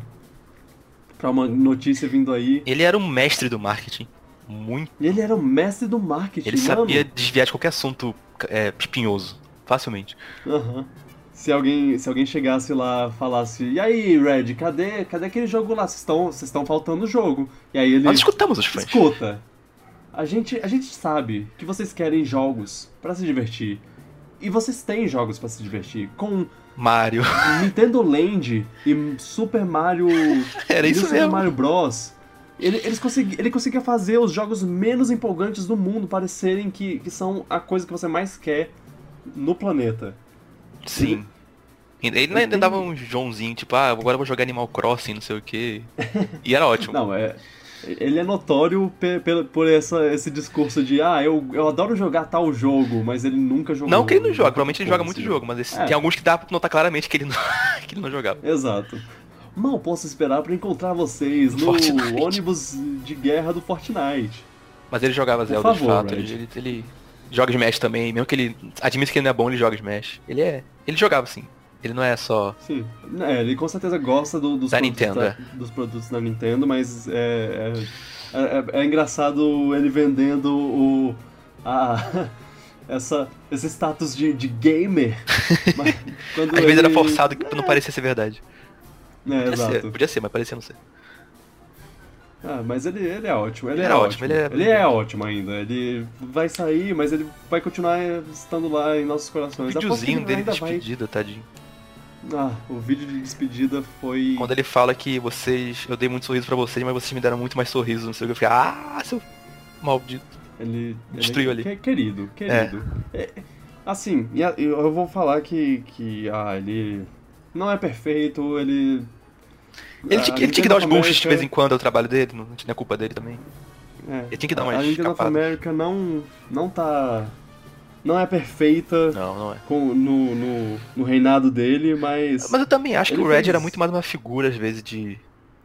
para uma notícia vindo aí. Ele era um mestre do marketing. Muito. Ele era o mestre do marketing. Ele sabia mano. desviar de qualquer assunto é, pipinhoso, facilmente. Uhum. Se alguém, se alguém chegasse lá falasse, e aí, Red, cadê, cadê aquele jogo lá? Vocês estão, vocês estão faltando o jogo. E aí ele. Nós escutamos os fãs. Escuta. A gente, a gente sabe que vocês querem jogos para se divertir. E vocês têm jogos para se divertir. Com Mario. Nintendo Land e Super Mario. [LAUGHS] Era isso Super mesmo. Mario Bros. Ele, eles consegui, ele conseguia fazer os jogos menos empolgantes do mundo parecerem que, que são a coisa que você mais quer no planeta. Sim. Ele, ele ainda dava um Joãozinho, tipo, ah, agora eu vou jogar Animal Crossing, não sei o que. [LAUGHS] E era ótimo. não, é. Ele é notório por, por essa, esse discurso de ah, eu, eu adoro jogar tal jogo, mas ele nunca jogou. Não que ele não joga, provavelmente ele joga muito jogo, mas esse, é. tem alguns que dá pra notar claramente que ele não, [LAUGHS] que ele não jogava. Exato. Mal posso esperar para encontrar vocês no Fortnite. ônibus de guerra do Fortnite. Mas ele jogava Zelda favor, de fato, ele, ele, ele, joga Smash também, mesmo que ele admita que ele não é bom, ele joga Smash. Ele é. Ele jogava sim. Ele não é só. Sim. É, ele com certeza gosta do, dos, da produtos Nintendo, da, é. dos produtos da Nintendo, mas é, é, é, é engraçado ele vendendo o. A, [LAUGHS] essa, esse status de, de gamer. [LAUGHS] Às ele... vezes era forçado que não parecia ser verdade. É, podia exato. Ser, podia ser, mas parecia não ser. Ah, mas ele, ele é ótimo. Ele, ele é, ótimo. Ele é... ele é ótimo ainda. Ele vai sair, mas ele vai continuar estando lá em nossos corações. O videozinho dele de despedida, vai... tadinho. Ah, o vídeo de despedida foi. Quando ele fala que vocês. Eu dei muito sorriso pra vocês, mas vocês me deram muito mais sorrisos, não sei o que. Eu fiquei, ah, seu maldito. Ele. Destruiu ele, ali. Querido, querido. É. É, assim, eu vou falar que. que ah, ele não é perfeito, ele. Ele, tinha, ele tinha que dar os bullshits de vez em quando ao trabalho dele, não tinha culpa dele também. É, ele tinha que dar uma A Nintendo of America não, não tá. Não é perfeita não, não é. Com, no, no, no, reinado dele, mas. Mas eu também acho que o Red fez... era muito mais uma figura, às vezes, de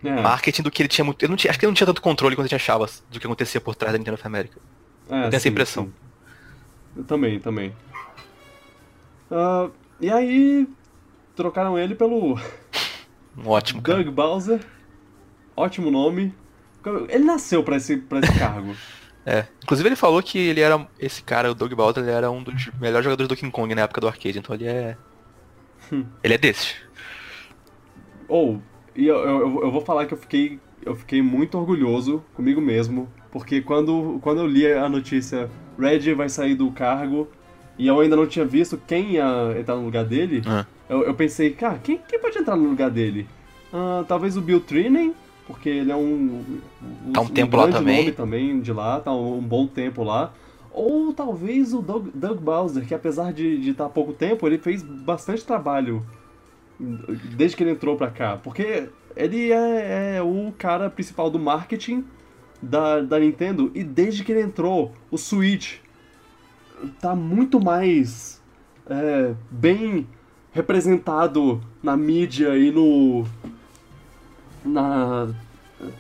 é. marketing do que ele tinha muito. Eu não tinha, acho que ele não tinha tanto controle quando a gente achava do que acontecia por trás da Nintendo of America. É, eu tenho sim, essa impressão. Sim. Eu também, também. Uh, e aí, trocaram ele pelo. [LAUGHS] Um ótimo. Doug. Bowser. Ótimo nome. Ele nasceu pra esse, pra esse cargo. [LAUGHS] É. Inclusive ele falou que ele era. Esse cara, o Doug Bowser, ele era um dos melhores jogadores do King Kong na época do arcade, então ele é. Hum. ele é desses. Ou, oh, e eu, eu, eu vou falar que eu fiquei. Eu fiquei muito orgulhoso comigo mesmo. Porque quando, quando eu li a notícia, Red vai sair do cargo, e eu ainda não tinha visto quem ia entrar no lugar dele, uhum. eu, eu, pensei, cara, quem, quem pode entrar no lugar dele? Uh, talvez o Bill Trinan, porque ele é um. um tá um, tempo lá também. nome também de lá, tá um, um bom tempo lá. Ou talvez o Doug, Doug Bowser, que apesar de estar tá há pouco tempo, ele fez bastante trabalho desde que ele entrou pra cá. Porque ele é, é o cara principal do marketing da, da Nintendo e desde que ele entrou, o Switch tá muito mais é, bem representado na mídia e no. Na,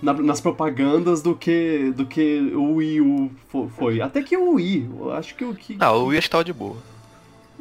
na, nas propagandas do que do que o Wii U foi. Até que o Wii, acho que o que. Ah, o Wii estava de boa.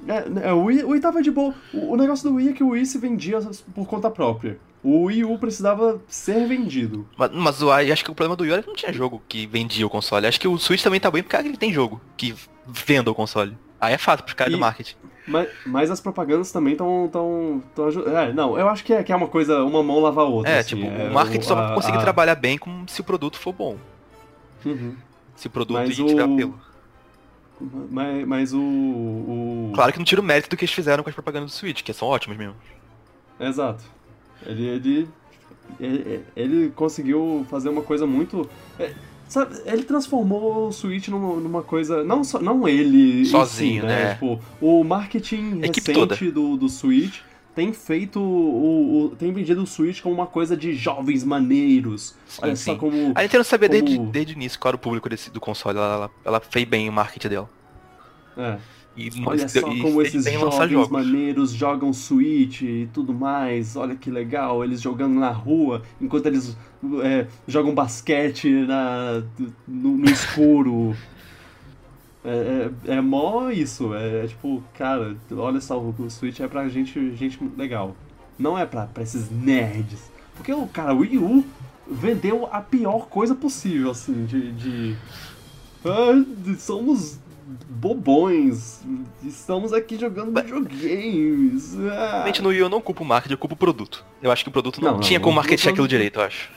É, é, o, Wii, o Wii tava de boa. O, o, negócio do Wii é que o Wii se vendia por conta própria. O Wii U precisava ser vendido. Mas, mas o, acho que o problema do Wii era que não tinha jogo que vendia o console. Acho que o Switch também tá bem porque ele tem jogo que venda o console. Aí é fácil pros caras do marketing. Mas, mas as propagandas também estão tão, tão, tão É, não, eu acho que é, que é uma coisa, uma mão lava a outra. É, assim, tipo, é, o marketing o, só vai conseguir a... trabalhar bem com, se o produto for bom. Uhum. Se o produto mas tiver o... apelo. Mas, mas o, o, Claro que não tira o mérito do que eles fizeram com as propagandas do Switch, que são ótimas mesmo. Exato. Ele, ele, ele, ele conseguiu fazer uma coisa muito. Sabe, ele transformou o Switch numa, numa coisa. Não, só, não ele. Sozinho, si, né? né? Tipo, o marketing recente do, do Switch tem feito o, o, tem vendido o Switch como uma coisa de jovens maneiros. Sim, Olha sim. só como. A Nintendo sabia como... desde, desde o início qual era o público desse, do console. Ela, ela, ela fez bem o marketing dela. É. E, Olha só e, como esses jovens maneiros jogam Switch e tudo mais. Olha que legal, eles jogando na rua, enquanto eles é, jogam basquete na, no, no escuro. [LAUGHS] É, é, é mó isso, é, é, tipo, cara, olha só, o Switch é pra gente, gente legal. Não é pra, pra esses nerds. Porque o cara, o Wii U vendeu a pior coisa possível, assim, de. de ah, somos bobões. Estamos aqui jogando videogames. Ah. Realmente no Wii eu não culpo o marketing, eu culpo o produto. Eu acho que o produto não, não tinha não, como marketing aquilo direito, eu acho.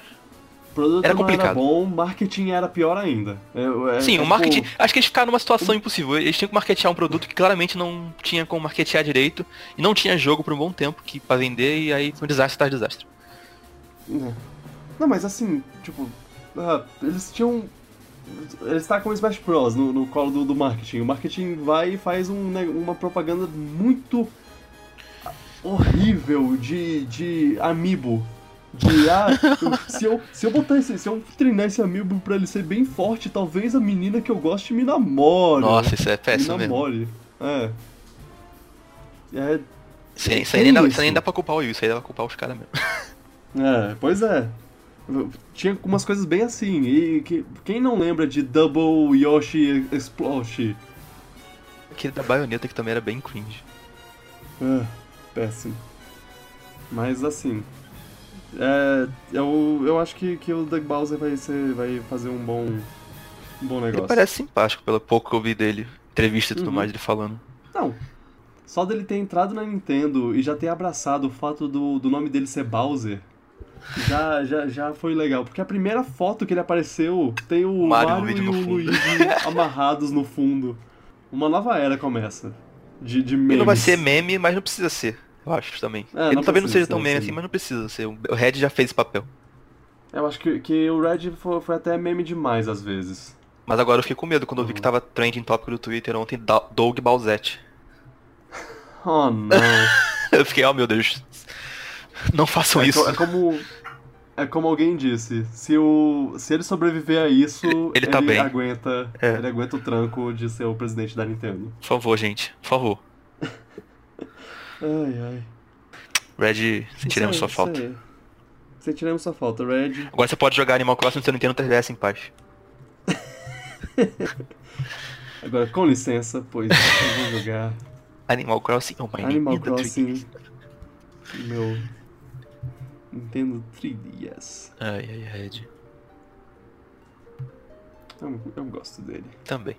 O produto era complicado. era bom, marketing era pior ainda. É, é, Sim, é, o marketing. Tipo... Acho que eles ficaram numa situação impossível. Eles tinham que marketear um produto que claramente não tinha como marketear direito. E não tinha jogo por um bom tempo que para vender, e aí foi um desastre atrás desastre. É. Não, mas assim, tipo. Uh, eles tinham ele está com o Smash Bros. no, no colo do, do, marketing. O marketing vai e faz um, né, uma propaganda muito horrível de, de amiibo. De, ah, [LAUGHS] se eu, se eu botar esse, se eu treinar esse amiibo pra ele ser bem forte, talvez a menina que eu goste me namore. Nossa, isso é péssimo me namore. mesmo. É. É. Isso, isso, aí nem dá, isso aí nem dá pra culpar o Will, isso aí dá pra culpar os caras mesmo. É, pois é. Tinha umas coisas bem assim. E que, quem não lembra de Double Yoshi Explosion? Aquele da baioneta que também era bem cringe. É, péssimo. Mas assim. É, eu, eu acho que, que o Doug Bowser vai, ser, vai fazer um bom, um bom negócio. Ele parece simpático, pelo pouco que eu vi dele. Entrevista e tudo uhum. mais, ele falando. Não, só dele ter entrado na Nintendo e já ter abraçado o fato do, do nome dele ser Bowser já, já, já foi legal. Porque a primeira foto que ele apareceu tem o Mario, e o Luigi [LAUGHS] amarrados no fundo. Uma nova era começa. De, de memes. Ele não vai ser meme, mas não precisa ser. Eu acho também. É, ele não talvez não seja tão meme assim. assim, mas não precisa ser. O Red já fez esse papel. Eu acho que, que o Red foi, foi até meme demais às vezes. Mas agora eu fiquei com medo quando eu vi que tava trending tópico do Twitter ontem Doug Balzetti. [LAUGHS] Oh não. [LAUGHS] eu fiquei, oh meu Deus. Não façam é, isso. É como. É como alguém disse, se, o, se ele sobreviver a isso, ele, ele, tá ele bem. aguenta. É. Ele aguenta o tranco de ser o presidente da Nintendo. Por favor, gente. Por favor. [LAUGHS] ai, ai. Red, sentiremos sua falta. Sentiremos sua falta, Red. Agora você pode jogar Animal Crossing no seu Nintendo 3DS em paz. [LAUGHS] Agora, com licença, pois eu vou jogar. [LAUGHS] Animal Crossing, oh my Animal Crossing. Meu Nintendo 3DS. Ai, ai, Red. Eu, eu gosto dele. Também.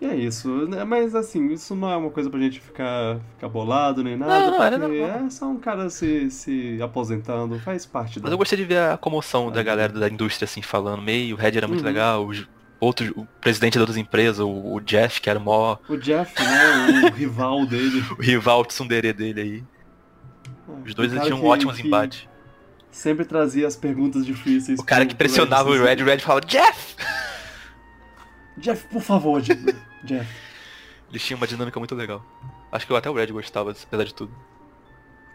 E é isso, né? Mas assim, isso não é uma coisa pra gente ficar, ficar bolado nem nada. Não, não, porque é só um cara se, se aposentando, faz parte Mas eu gostei de ver a comoção da galera da indústria assim falando, meio, o Red era muito uhum. legal, os outros, o presidente das outras empresas, o, o, Jeff, que era o maior. O Jeff, né? o rival dele. [LAUGHS] o rival tsundere dele aí. Os dois tinham que, ótimos que... embates. sempre trazia as perguntas difíceis. O cara que pressionava o Red, o Red falava, Jeff! Jeff, por favor, [LAUGHS] Jeff. Eles tinham uma dinâmica muito legal. Acho que até o Red gostava, apesar de tudo.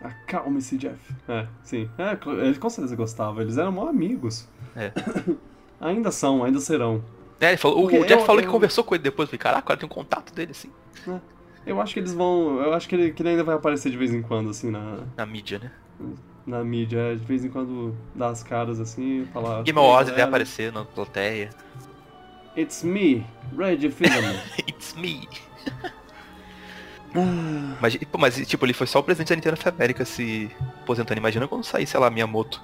Acalme-se, Jeff. É, sim. É, ele com certeza gostava. Eles eram mó amigos. É. [COUGHS] ainda são, ainda serão. É, ele falou, o Jeff eu, falou eu... que conversou com ele depois. Eu falei, caraca, cara tem um contato dele, assim. É. Eu acho que eles vão. Eu acho que ele, que ele ainda vai aparecer de vez em quando, assim, na. Na mídia, né? Na mídia, é, de vez em quando dá as caras assim, falar. Game Awards deve aparecer na plateia. It's me, Red Filament. [LAUGHS] It's me. [LAUGHS] Ah. mas, mas, tipo, ele foi só o presidente da Nintendo of America se aposentando. Imagina quando sair, sei lá, Miyamoto.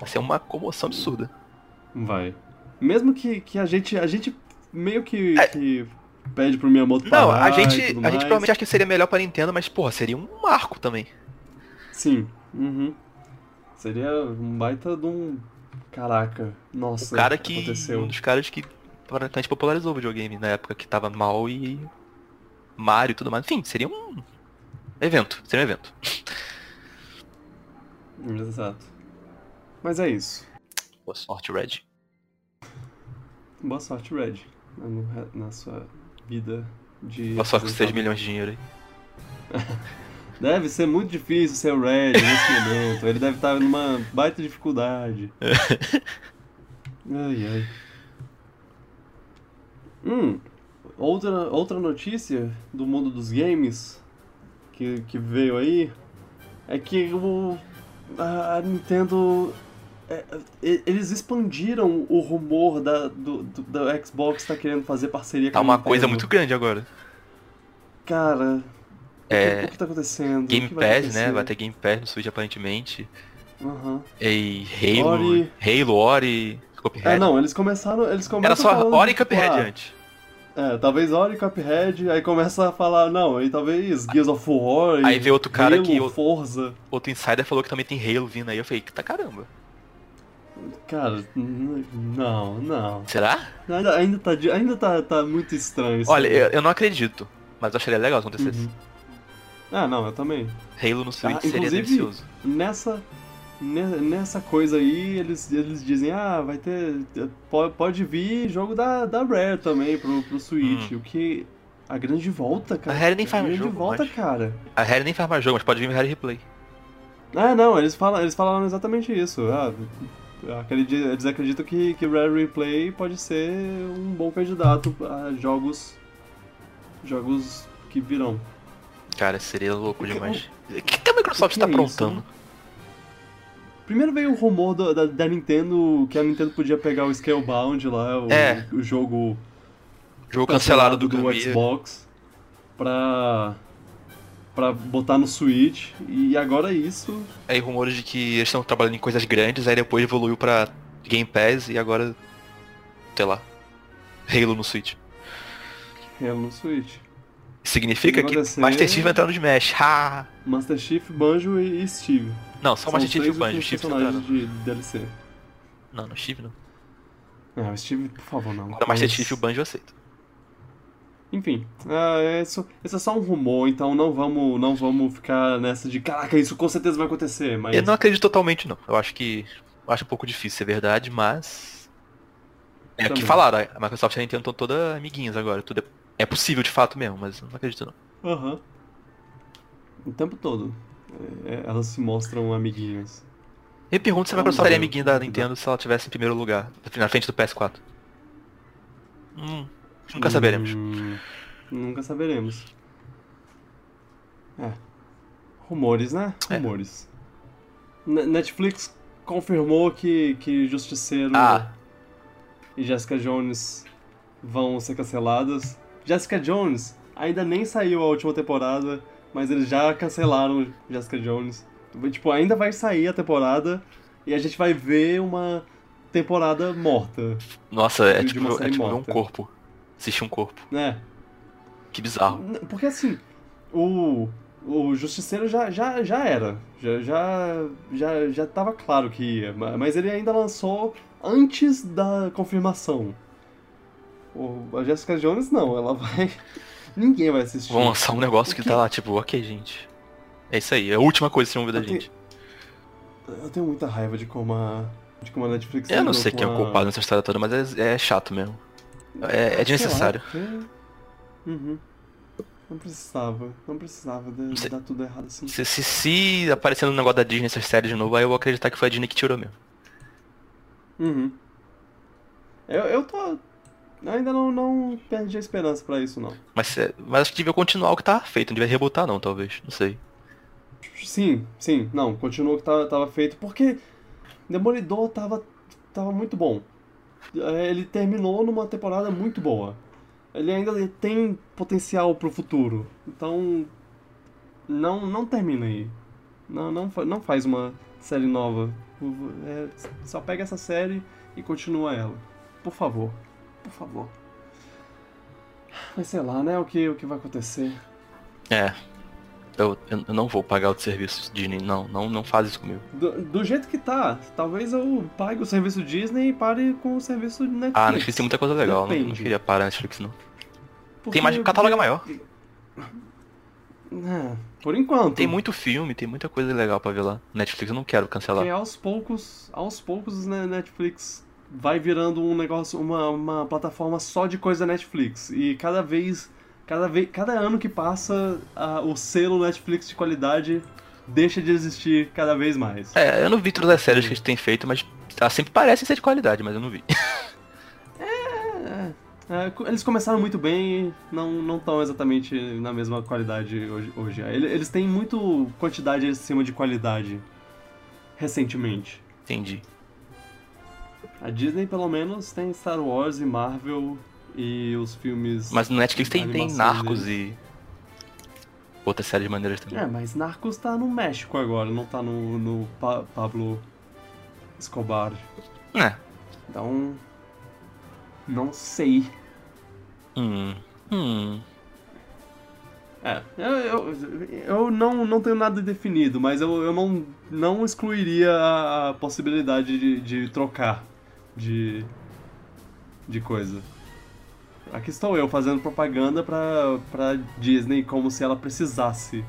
Vai ser uma comoção absurda. Vai. Mesmo que, que a gente. A gente meio que, é. que pede pro Miyamoto Não, a gente, a gente provavelmente acha que seria melhor pra Nintendo, mas, porra, seria um marco também. Sim. Uhum. Seria um baita de um. Caraca, nossa. O cara que. Aconteceu. Um dos caras que praticamente popularizou o videogame na época que tava mal e. Mario e tudo mais. Enfim, seria um. Evento. Seria um evento. Exato. Mas é isso. Boa sorte, Red. Boa sorte, Red. Na, na sua vida de. Sorte com 6 milhões de dinheiro aí. [LAUGHS] Deve ser muito difícil ser o Red nesse momento. Ele deve estar numa baita dificuldade. [LAUGHS] ai, ai. Hum, outra, outra notícia do mundo dos games que, que veio aí é que o, a Nintendo. É, eles expandiram o rumor da, do, do, da Xbox tá querendo fazer parceria tá com a Tá uma coisa muito grande agora. Cara, é, o que, tá acontecendo? Game Pass, né? Vai ter Game Pass no Switch aparentemente. Uhum. E Halo, Ori... Halo, Ori, Cuphead. É, não, eles começaram, eles começam Era só Ori e Cuphead tipo, ah, antes. É, talvez Ori e Cuphead, aí começa a falar, não, e talvez Gears of War, Aí vê outro cara Halo, que... Forza. Outro insider falou que também tem Halo vindo aí, eu falei, tá caramba. Cara, não, não. Será? Ainda, ainda, tá, ainda tá, tá muito estranho. Olha, eu, eu, não acredito, mas eu acharia legal se acontecesse. Uhum. Ah, não, eu também. Halo no Switch ah, seria delicioso. Nessa, nessa coisa aí, eles, eles dizem, ah, vai ter. Pode vir jogo da, da Rare também pro, pro Switch. Hum. O que. A grande volta, cara. A Rare nem faz mais jogo. volta, mas... cara. A Rare nem faz mais jogo, mas pode vir Rare Replay. Ah, não, eles, falam, eles falaram exatamente isso. Ah, eles acreditam que, que Rare Replay pode ser um bom candidato a jogos. jogos que virão. Cara, seria louco demais. O que, que a Microsoft está é aprontando? Isso? Primeiro veio o rumor do, da, da, Nintendo que a Nintendo podia pegar o Scalebound lá, o, é. o jogo. Jogo cancelado, do, do Xbox pra. Pra botar no Switch. E agora isso. Aí rumores de que eles estão trabalhando em coisas grandes, aí depois evoluiu pra Game Pass e agora. sei lá. Halo no Switch. Halo no Switch. Significa que Master Chief vai entrar no Smash. Ha! Master Chief, Banjo e Steve. Não, só Master Chief e Banjo. Steve personagens de DLC. Não, no Steve não. Não, Steve, por favor, não. Agora Master Chief e o Banjo eu aceito. Enfim, uh, isso, isso é só um rumor, então não vamos, não vamos ficar nessa de caraca, isso com certeza vai acontecer, mas... Eu não acredito totalmente, não. Eu acho que... Eu acho um pouco difícil ser verdade, mas... É o que falaram, a Microsoft e a Nintendo estão todas amiguinhas agora, tudo é é possível de fato mesmo, mas não acredito não. Aham. Uhum. O tempo todo. É, é, elas se mostram amiguinhas. Eu pergunto se a Microsoft seria amiguinha da Nintendo se ela tivesse em primeiro lugar, na frente do PS4. Hum, nunca saberemos. Hum, nunca saberemos. É. Rumores, né? É. Rumores. É. Netflix confirmou que, que Justiceiro ah. e Jessica Jones vão ser canceladas. Jessica Jones ainda nem saiu a última temporada, mas eles já cancelaram Jessica Jones. Tipo, ainda vai sair a temporada e a gente vai ver uma temporada morta. Nossa, é tipo, é tipo um corpo. Assistir um corpo. É. Que bizarro. Porque assim, o, o Justiceiro já, já, já era. Já, já, já, já tava claro que ia. Mas ele ainda lançou antes da confirmação. O, a Jessica Jones não, ela vai. [LAUGHS] Ninguém vai assistir. Vão lançar um negócio que tá lá, tipo, ok, gente. É isso aí, é a última coisa que vocês vão ver da gente. Eu tenho muita raiva de como a, de como a Netflix Eu não sei quem é o culpado nessa história toda, mas é, é chato mesmo. É, é lá, desnecessário. porque- Uhum. Não precisava, não precisava de, sei. dar tudo errado assim. Se, se, se aparecer no negócio da Disney essas séries de novo, aí eu vou acreditar que foi a Disney que tirou mesmo. Uhum. Eu, eu tô. Ainda não, não perdi a esperança pra isso, não. Mas, é- mas acho que devia continuar o que tava feito, não devia rebutar não, talvez. Não sei. Sim, sim, não, continua o que tava, tava feito, porque Demolidor tava, tava muito bom. É, Ele terminou numa temporada muito boa. Ele ainda tem potencial pro futuro. Então, não, não termina aí. Não, não, não faz uma série nova. É, só pega essa série e continua ela. Por favor. Por favor. Mas sei lá, né, o que, o que vai acontecer. É. Eu, eu não vou pagar o serviço Disney, não, não, não faz isso comigo. Do, do jeito que tá, talvez eu pague o serviço Disney e pare com o serviço Netflix. Ah, Netflix tem muita coisa legal, não, não Depende. queria parar Netflix não. Porque- Tem mais, catálogo é maior. É, por enquanto. Tem muito filme, tem muita coisa legal pra ver lá. Netflix eu não quero cancelar. Porque aos poucos, aos poucos, né, Netflix vai virando um negócio, uma, uma plataforma só de coisa Netflix. E cada vez, cada vez, cada ano que passa, a- o selo Netflix de qualidade deixa de existir cada vez mais. É, eu não vi todas as séries que a gente tem feito, mas elas sempre parecem ser de qualidade, mas eu não vi. [LAUGHS] É, co- eles começaram muito bem e não não estão exatamente na mesma qualidade hoje. hoje. Ele- Eles têm muito quantidade acima de qualidade recentemente. Entendi. A Disney, pelo menos, tem Star Wars e Marvel e os filmes. Mas no Netflix tem, tem Narcos e outras séries maneiras também. É, mas Narcos tá no México agora, não tá no, no Pa- Pablo Escobar. É. Então. Não sei. Hum. Hum. É, eu, eu, eu não, não tenho nada definido, mas eu, eu não, não excluiria a, a possibilidade de, de trocar de, de coisa. Aqui estou eu fazendo propaganda pra, pra Disney como se ela precisasse.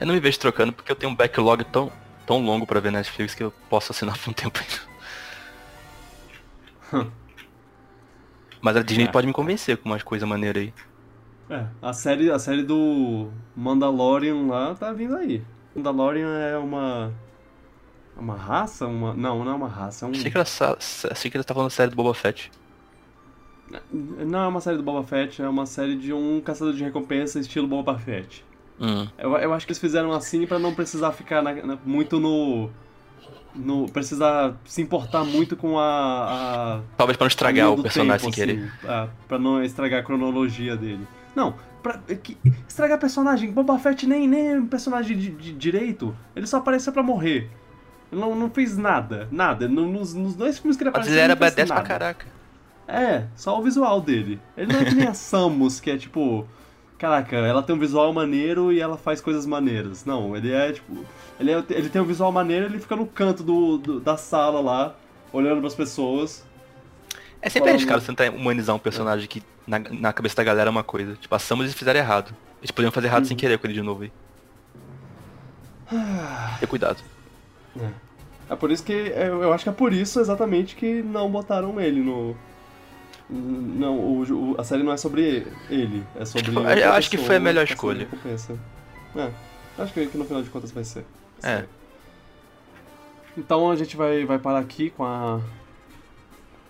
Eu não me vejo trocando porque eu tenho um backlog tão, tão longo pra ver Netflix que eu posso assinar por um tempo ainda. [LAUGHS] Mas a Disney É. pode me convencer com umas coisas maneiras aí. É, a série, a série do Mandalorian lá tá vindo aí. Mandalorian é uma. é Uma raça? Uma, não, não é uma raça, é um. Achei que, ela, achei que estavam falando série do Boba Fett. Não é uma série do Boba Fett, é uma série de um caçador de recompensa estilo Boba Fett. Hum. Eu, eu acho que eles fizeram assim pra não precisar ficar na- na- muito no. no precisar se importar muito com a. a Talvez pra não estragar o personagem tempo, sem querer. assim, ah, pra não estragar a cronologia dele. Não, pra, é que- estragar personagem. Boba Fett nem, nem é um personagem de, de direito. Ele só apareceu pra morrer. Ele não, não fez nada, nada. No- Nos, nos dois filmes que ele Mas apareceu, ele era ele não fez badass pra nada. caraca. É, só o visual dele. Ele não é que nem a [LAUGHS] Samus, que é tipo. Caraca, ela tem um visual maneiro e ela faz coisas maneiras. Não, ele é tipo. Ele, é- ele tem um visual maneiro ele fica no canto do, do- da sala lá, olhando pras pessoas. É sempre Falando- arriscado tentar humanizar um personagem que na, na cabeça da galera é uma coisa. Tipo, a Samus eles fizeram errado. Eles poderiam fazer errado Uhum. sem querer com ele de novo aí. [SIGHS] Ter cuidado. É. É por isso que. Eu acho que é por isso exatamente que não botaram ele no. Não, o, o- a série não é sobre ele, é sobre. Tipo, eu outra acho que pessoa foi a melhor caçando escolha. É, acho que, que no final de contas vai ser. É. Então a gente vai, vai parar aqui com a.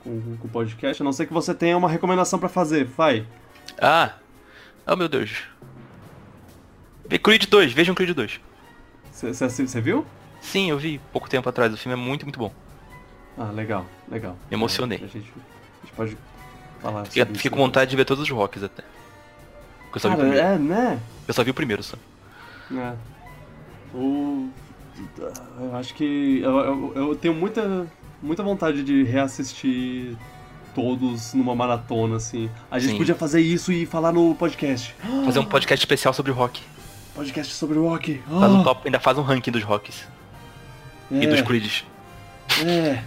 Com, com o podcast. A não ser que você tenha uma recomendação pra fazer, vai. Ah! Oh meu Deus. Creed 2, vejam Creed 2. Você viu? Sim, eu vi pouco tempo atrás. O filme é muito, muito bom. Ah, legal, legal. Me emocionei. É, a, gente, a gente pode falar fiquei com vontade de ver todos os rocks até. Eu só vi o Cara, primeiro. é, né? Eu só vi o primeiro só. É. O... Eu acho que. Eu, eu, eu tenho muita, muita vontade de reassistir todos numa maratona, assim. A gente Sim. podia fazer isso e falar no podcast. Fazer um podcast especial sobre rock. Podcast sobre o rock. Faz um Ah, top, ainda faz um ranking dos rocks. E é, dos Creeds. É.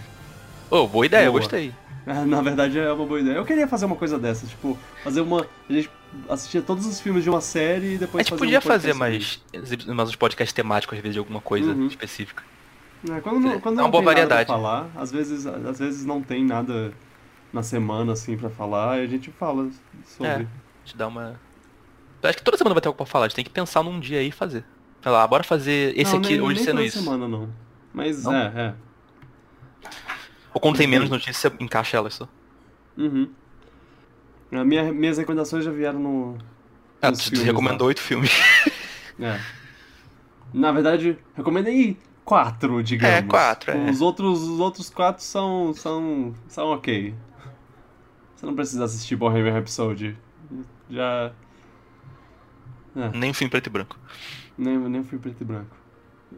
Ô, boa ideia, eu Boa. gostei. [LAUGHS] Na verdade é uma boa ideia. Eu queria fazer uma coisa dessa, tipo, fazer uma. A gente assistia todos os filmes de uma série e A depois gente fazia podia um fazer mais, mais uns podcasts temáticos, às vezes, de alguma coisa Uhum. específica. É, quando não, quando É uma não boa tem nada variedade. pra falar, às vezes, às vezes não tem nada na semana assim pra falar e a gente fala sobre. É. A gente dá uma. Eu acho que toda semana vai ter algo pra falar, a gente tem que pensar num dia aí e fazer. Sei lá, bora fazer esse não, aqui nem, hoje nem sendo isso. semana não. Mas Não? é, é. Ou quando tem menos notícias, você encaixa elas só. Uhum. A minha, minhas recomendações já vieram no. Ah, tu, filmes recomendou oito filmes. [LAUGHS] É. Na verdade, recomendei quatro, digamos. É, quatro, é. Os outros, os outros quatro são, são, são ok. Você não precisa assistir Bohemian Rhapsody. Já. É, Nem um filme preto e branco. nem, nem fui preto e branco.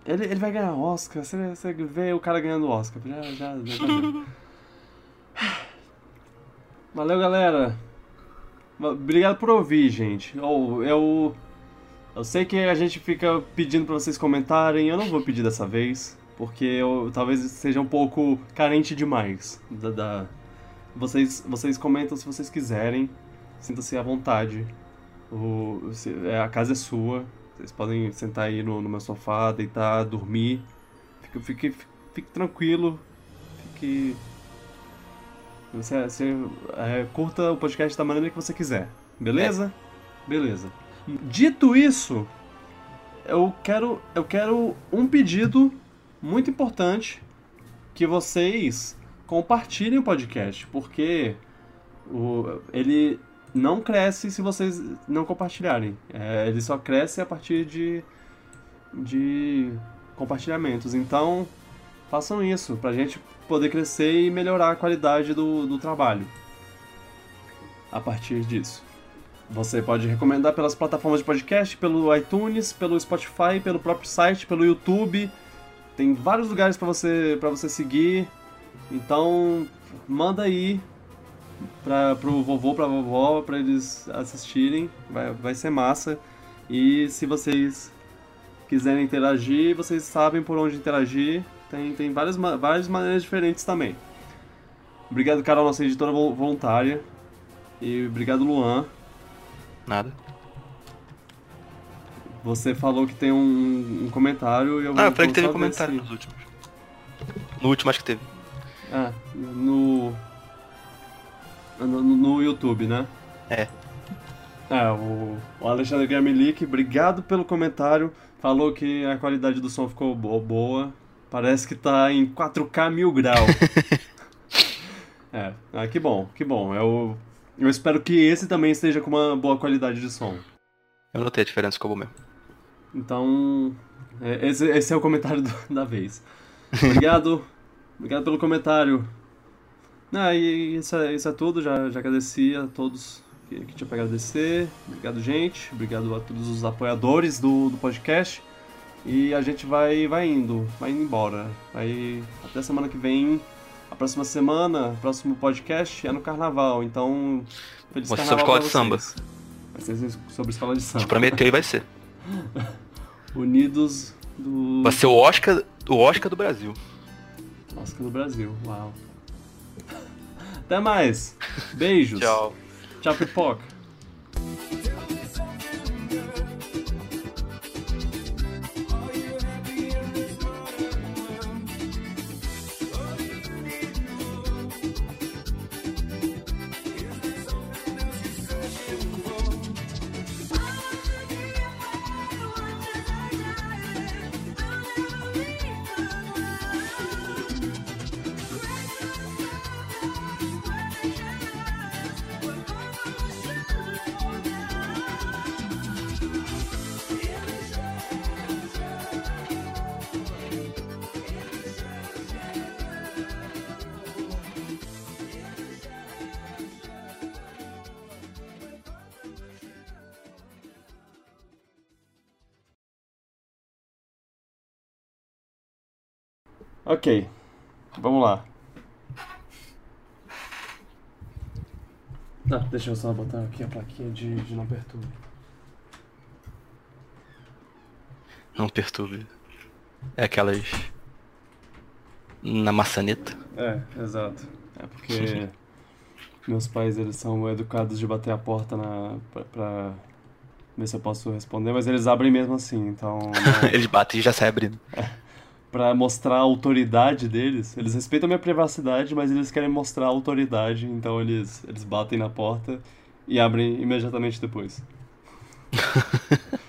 Ele, ele vai ganhar Oscar, você, você vê o cara ganhando Oscar. Já, já, já, viu. [SIGHS] Valeu, galera. Obrigado por ouvir, gente. Ou eu. Eu sei que a gente fica pedindo pra vocês comentarem, eu não vou pedir dessa vez, porque eu talvez seja um pouco carente demais da, da- vocês vocês comentam se vocês quiserem, sinta-se à vontade. O, é, a casa é sua, vocês podem sentar aí no, no meu sofá, deitar, dormir. Fique, fique, fique tranquilo, fique você, você, é, curta o podcast da maneira que você quiser, beleza? Beleza. Dito isso, eu quero, eu quero um pedido muito importante que vocês compartilhem o podcast, porque o, ele não cresce se vocês não compartilharem. É, ele só cresce a partir de, de compartilhamentos. Então, façam isso pra gente poder crescer e melhorar a qualidade do, do trabalho. A partir disso. Você pode recomendar pelas plataformas de podcast, pelo iTunes, pelo Spotify, pelo próprio site, pelo YouTube. Tem vários lugares para você para você seguir. Então, manda aí para pro vovô, pra vovó, para eles assistirem. Vai, vai ser massa. E se vocês quiserem interagir, vocês sabem por onde interagir. Tem, tem várias, várias maneiras diferentes também. Obrigado, Carol, nossa editora vol- voluntária. E obrigado, Luan. Nada. Você falou que tem um, um comentário e eu Ah, eu vou falei que teve ver comentário nos últimos. No último acho que teve. Ah, no... no. No YouTube, né? É. É, o, o Alexandre Gamilic, obrigado pelo comentário. Falou que a qualidade do som ficou bo- boa. Parece que tá em 4K mil grau. [LAUGHS] é, ah, que bom, que bom. Eu, eu espero que esse também esteja com uma boa qualidade de som. Eu notei a diferença, ficou bom mesmo. Então, é, esse, esse é o comentário do- [LAUGHS] da vez. Obrigado, [LAUGHS] obrigado pelo comentário. Ah, e isso é, isso é tudo, já, já agradeci a todos que, que tinha pra agradecer. Obrigado, gente. Obrigado a todos os apoiadores do, do podcast. E a gente vai, vai indo, vai indo embora. Vai até semana que vem. A próxima semana, próximo podcast é no carnaval, então. Feliz Vai ser carnaval sobre escola de samba. Vai ser sobre escola de Te samba. prometeu e vai ser. [LAUGHS] Unidos do Vai ser o Oscar, o Oscar do Brasil. Oscar do Brasil. Uau. Até mais. Beijos. Tchau. Tchau, pipoca. Ok. Vamos lá. Tá, deixa eu só botar aqui a plaquinha de, de não perturbe. Não perturbe. É aquelas. Na maçaneta. É, exato. É porque Meus pais, eles são educados de bater a porta na, pra, pra ver se eu posso responder, mas eles abrem mesmo assim, então... não- [LAUGHS] Eles batem e já sai abrindo. Pra mostrar a autoridade deles, eles respeitam a minha privacidade, mas eles querem mostrar a autoridade, então eles, eles batem na porta e abrem imediatamente depois. [LAUGHS]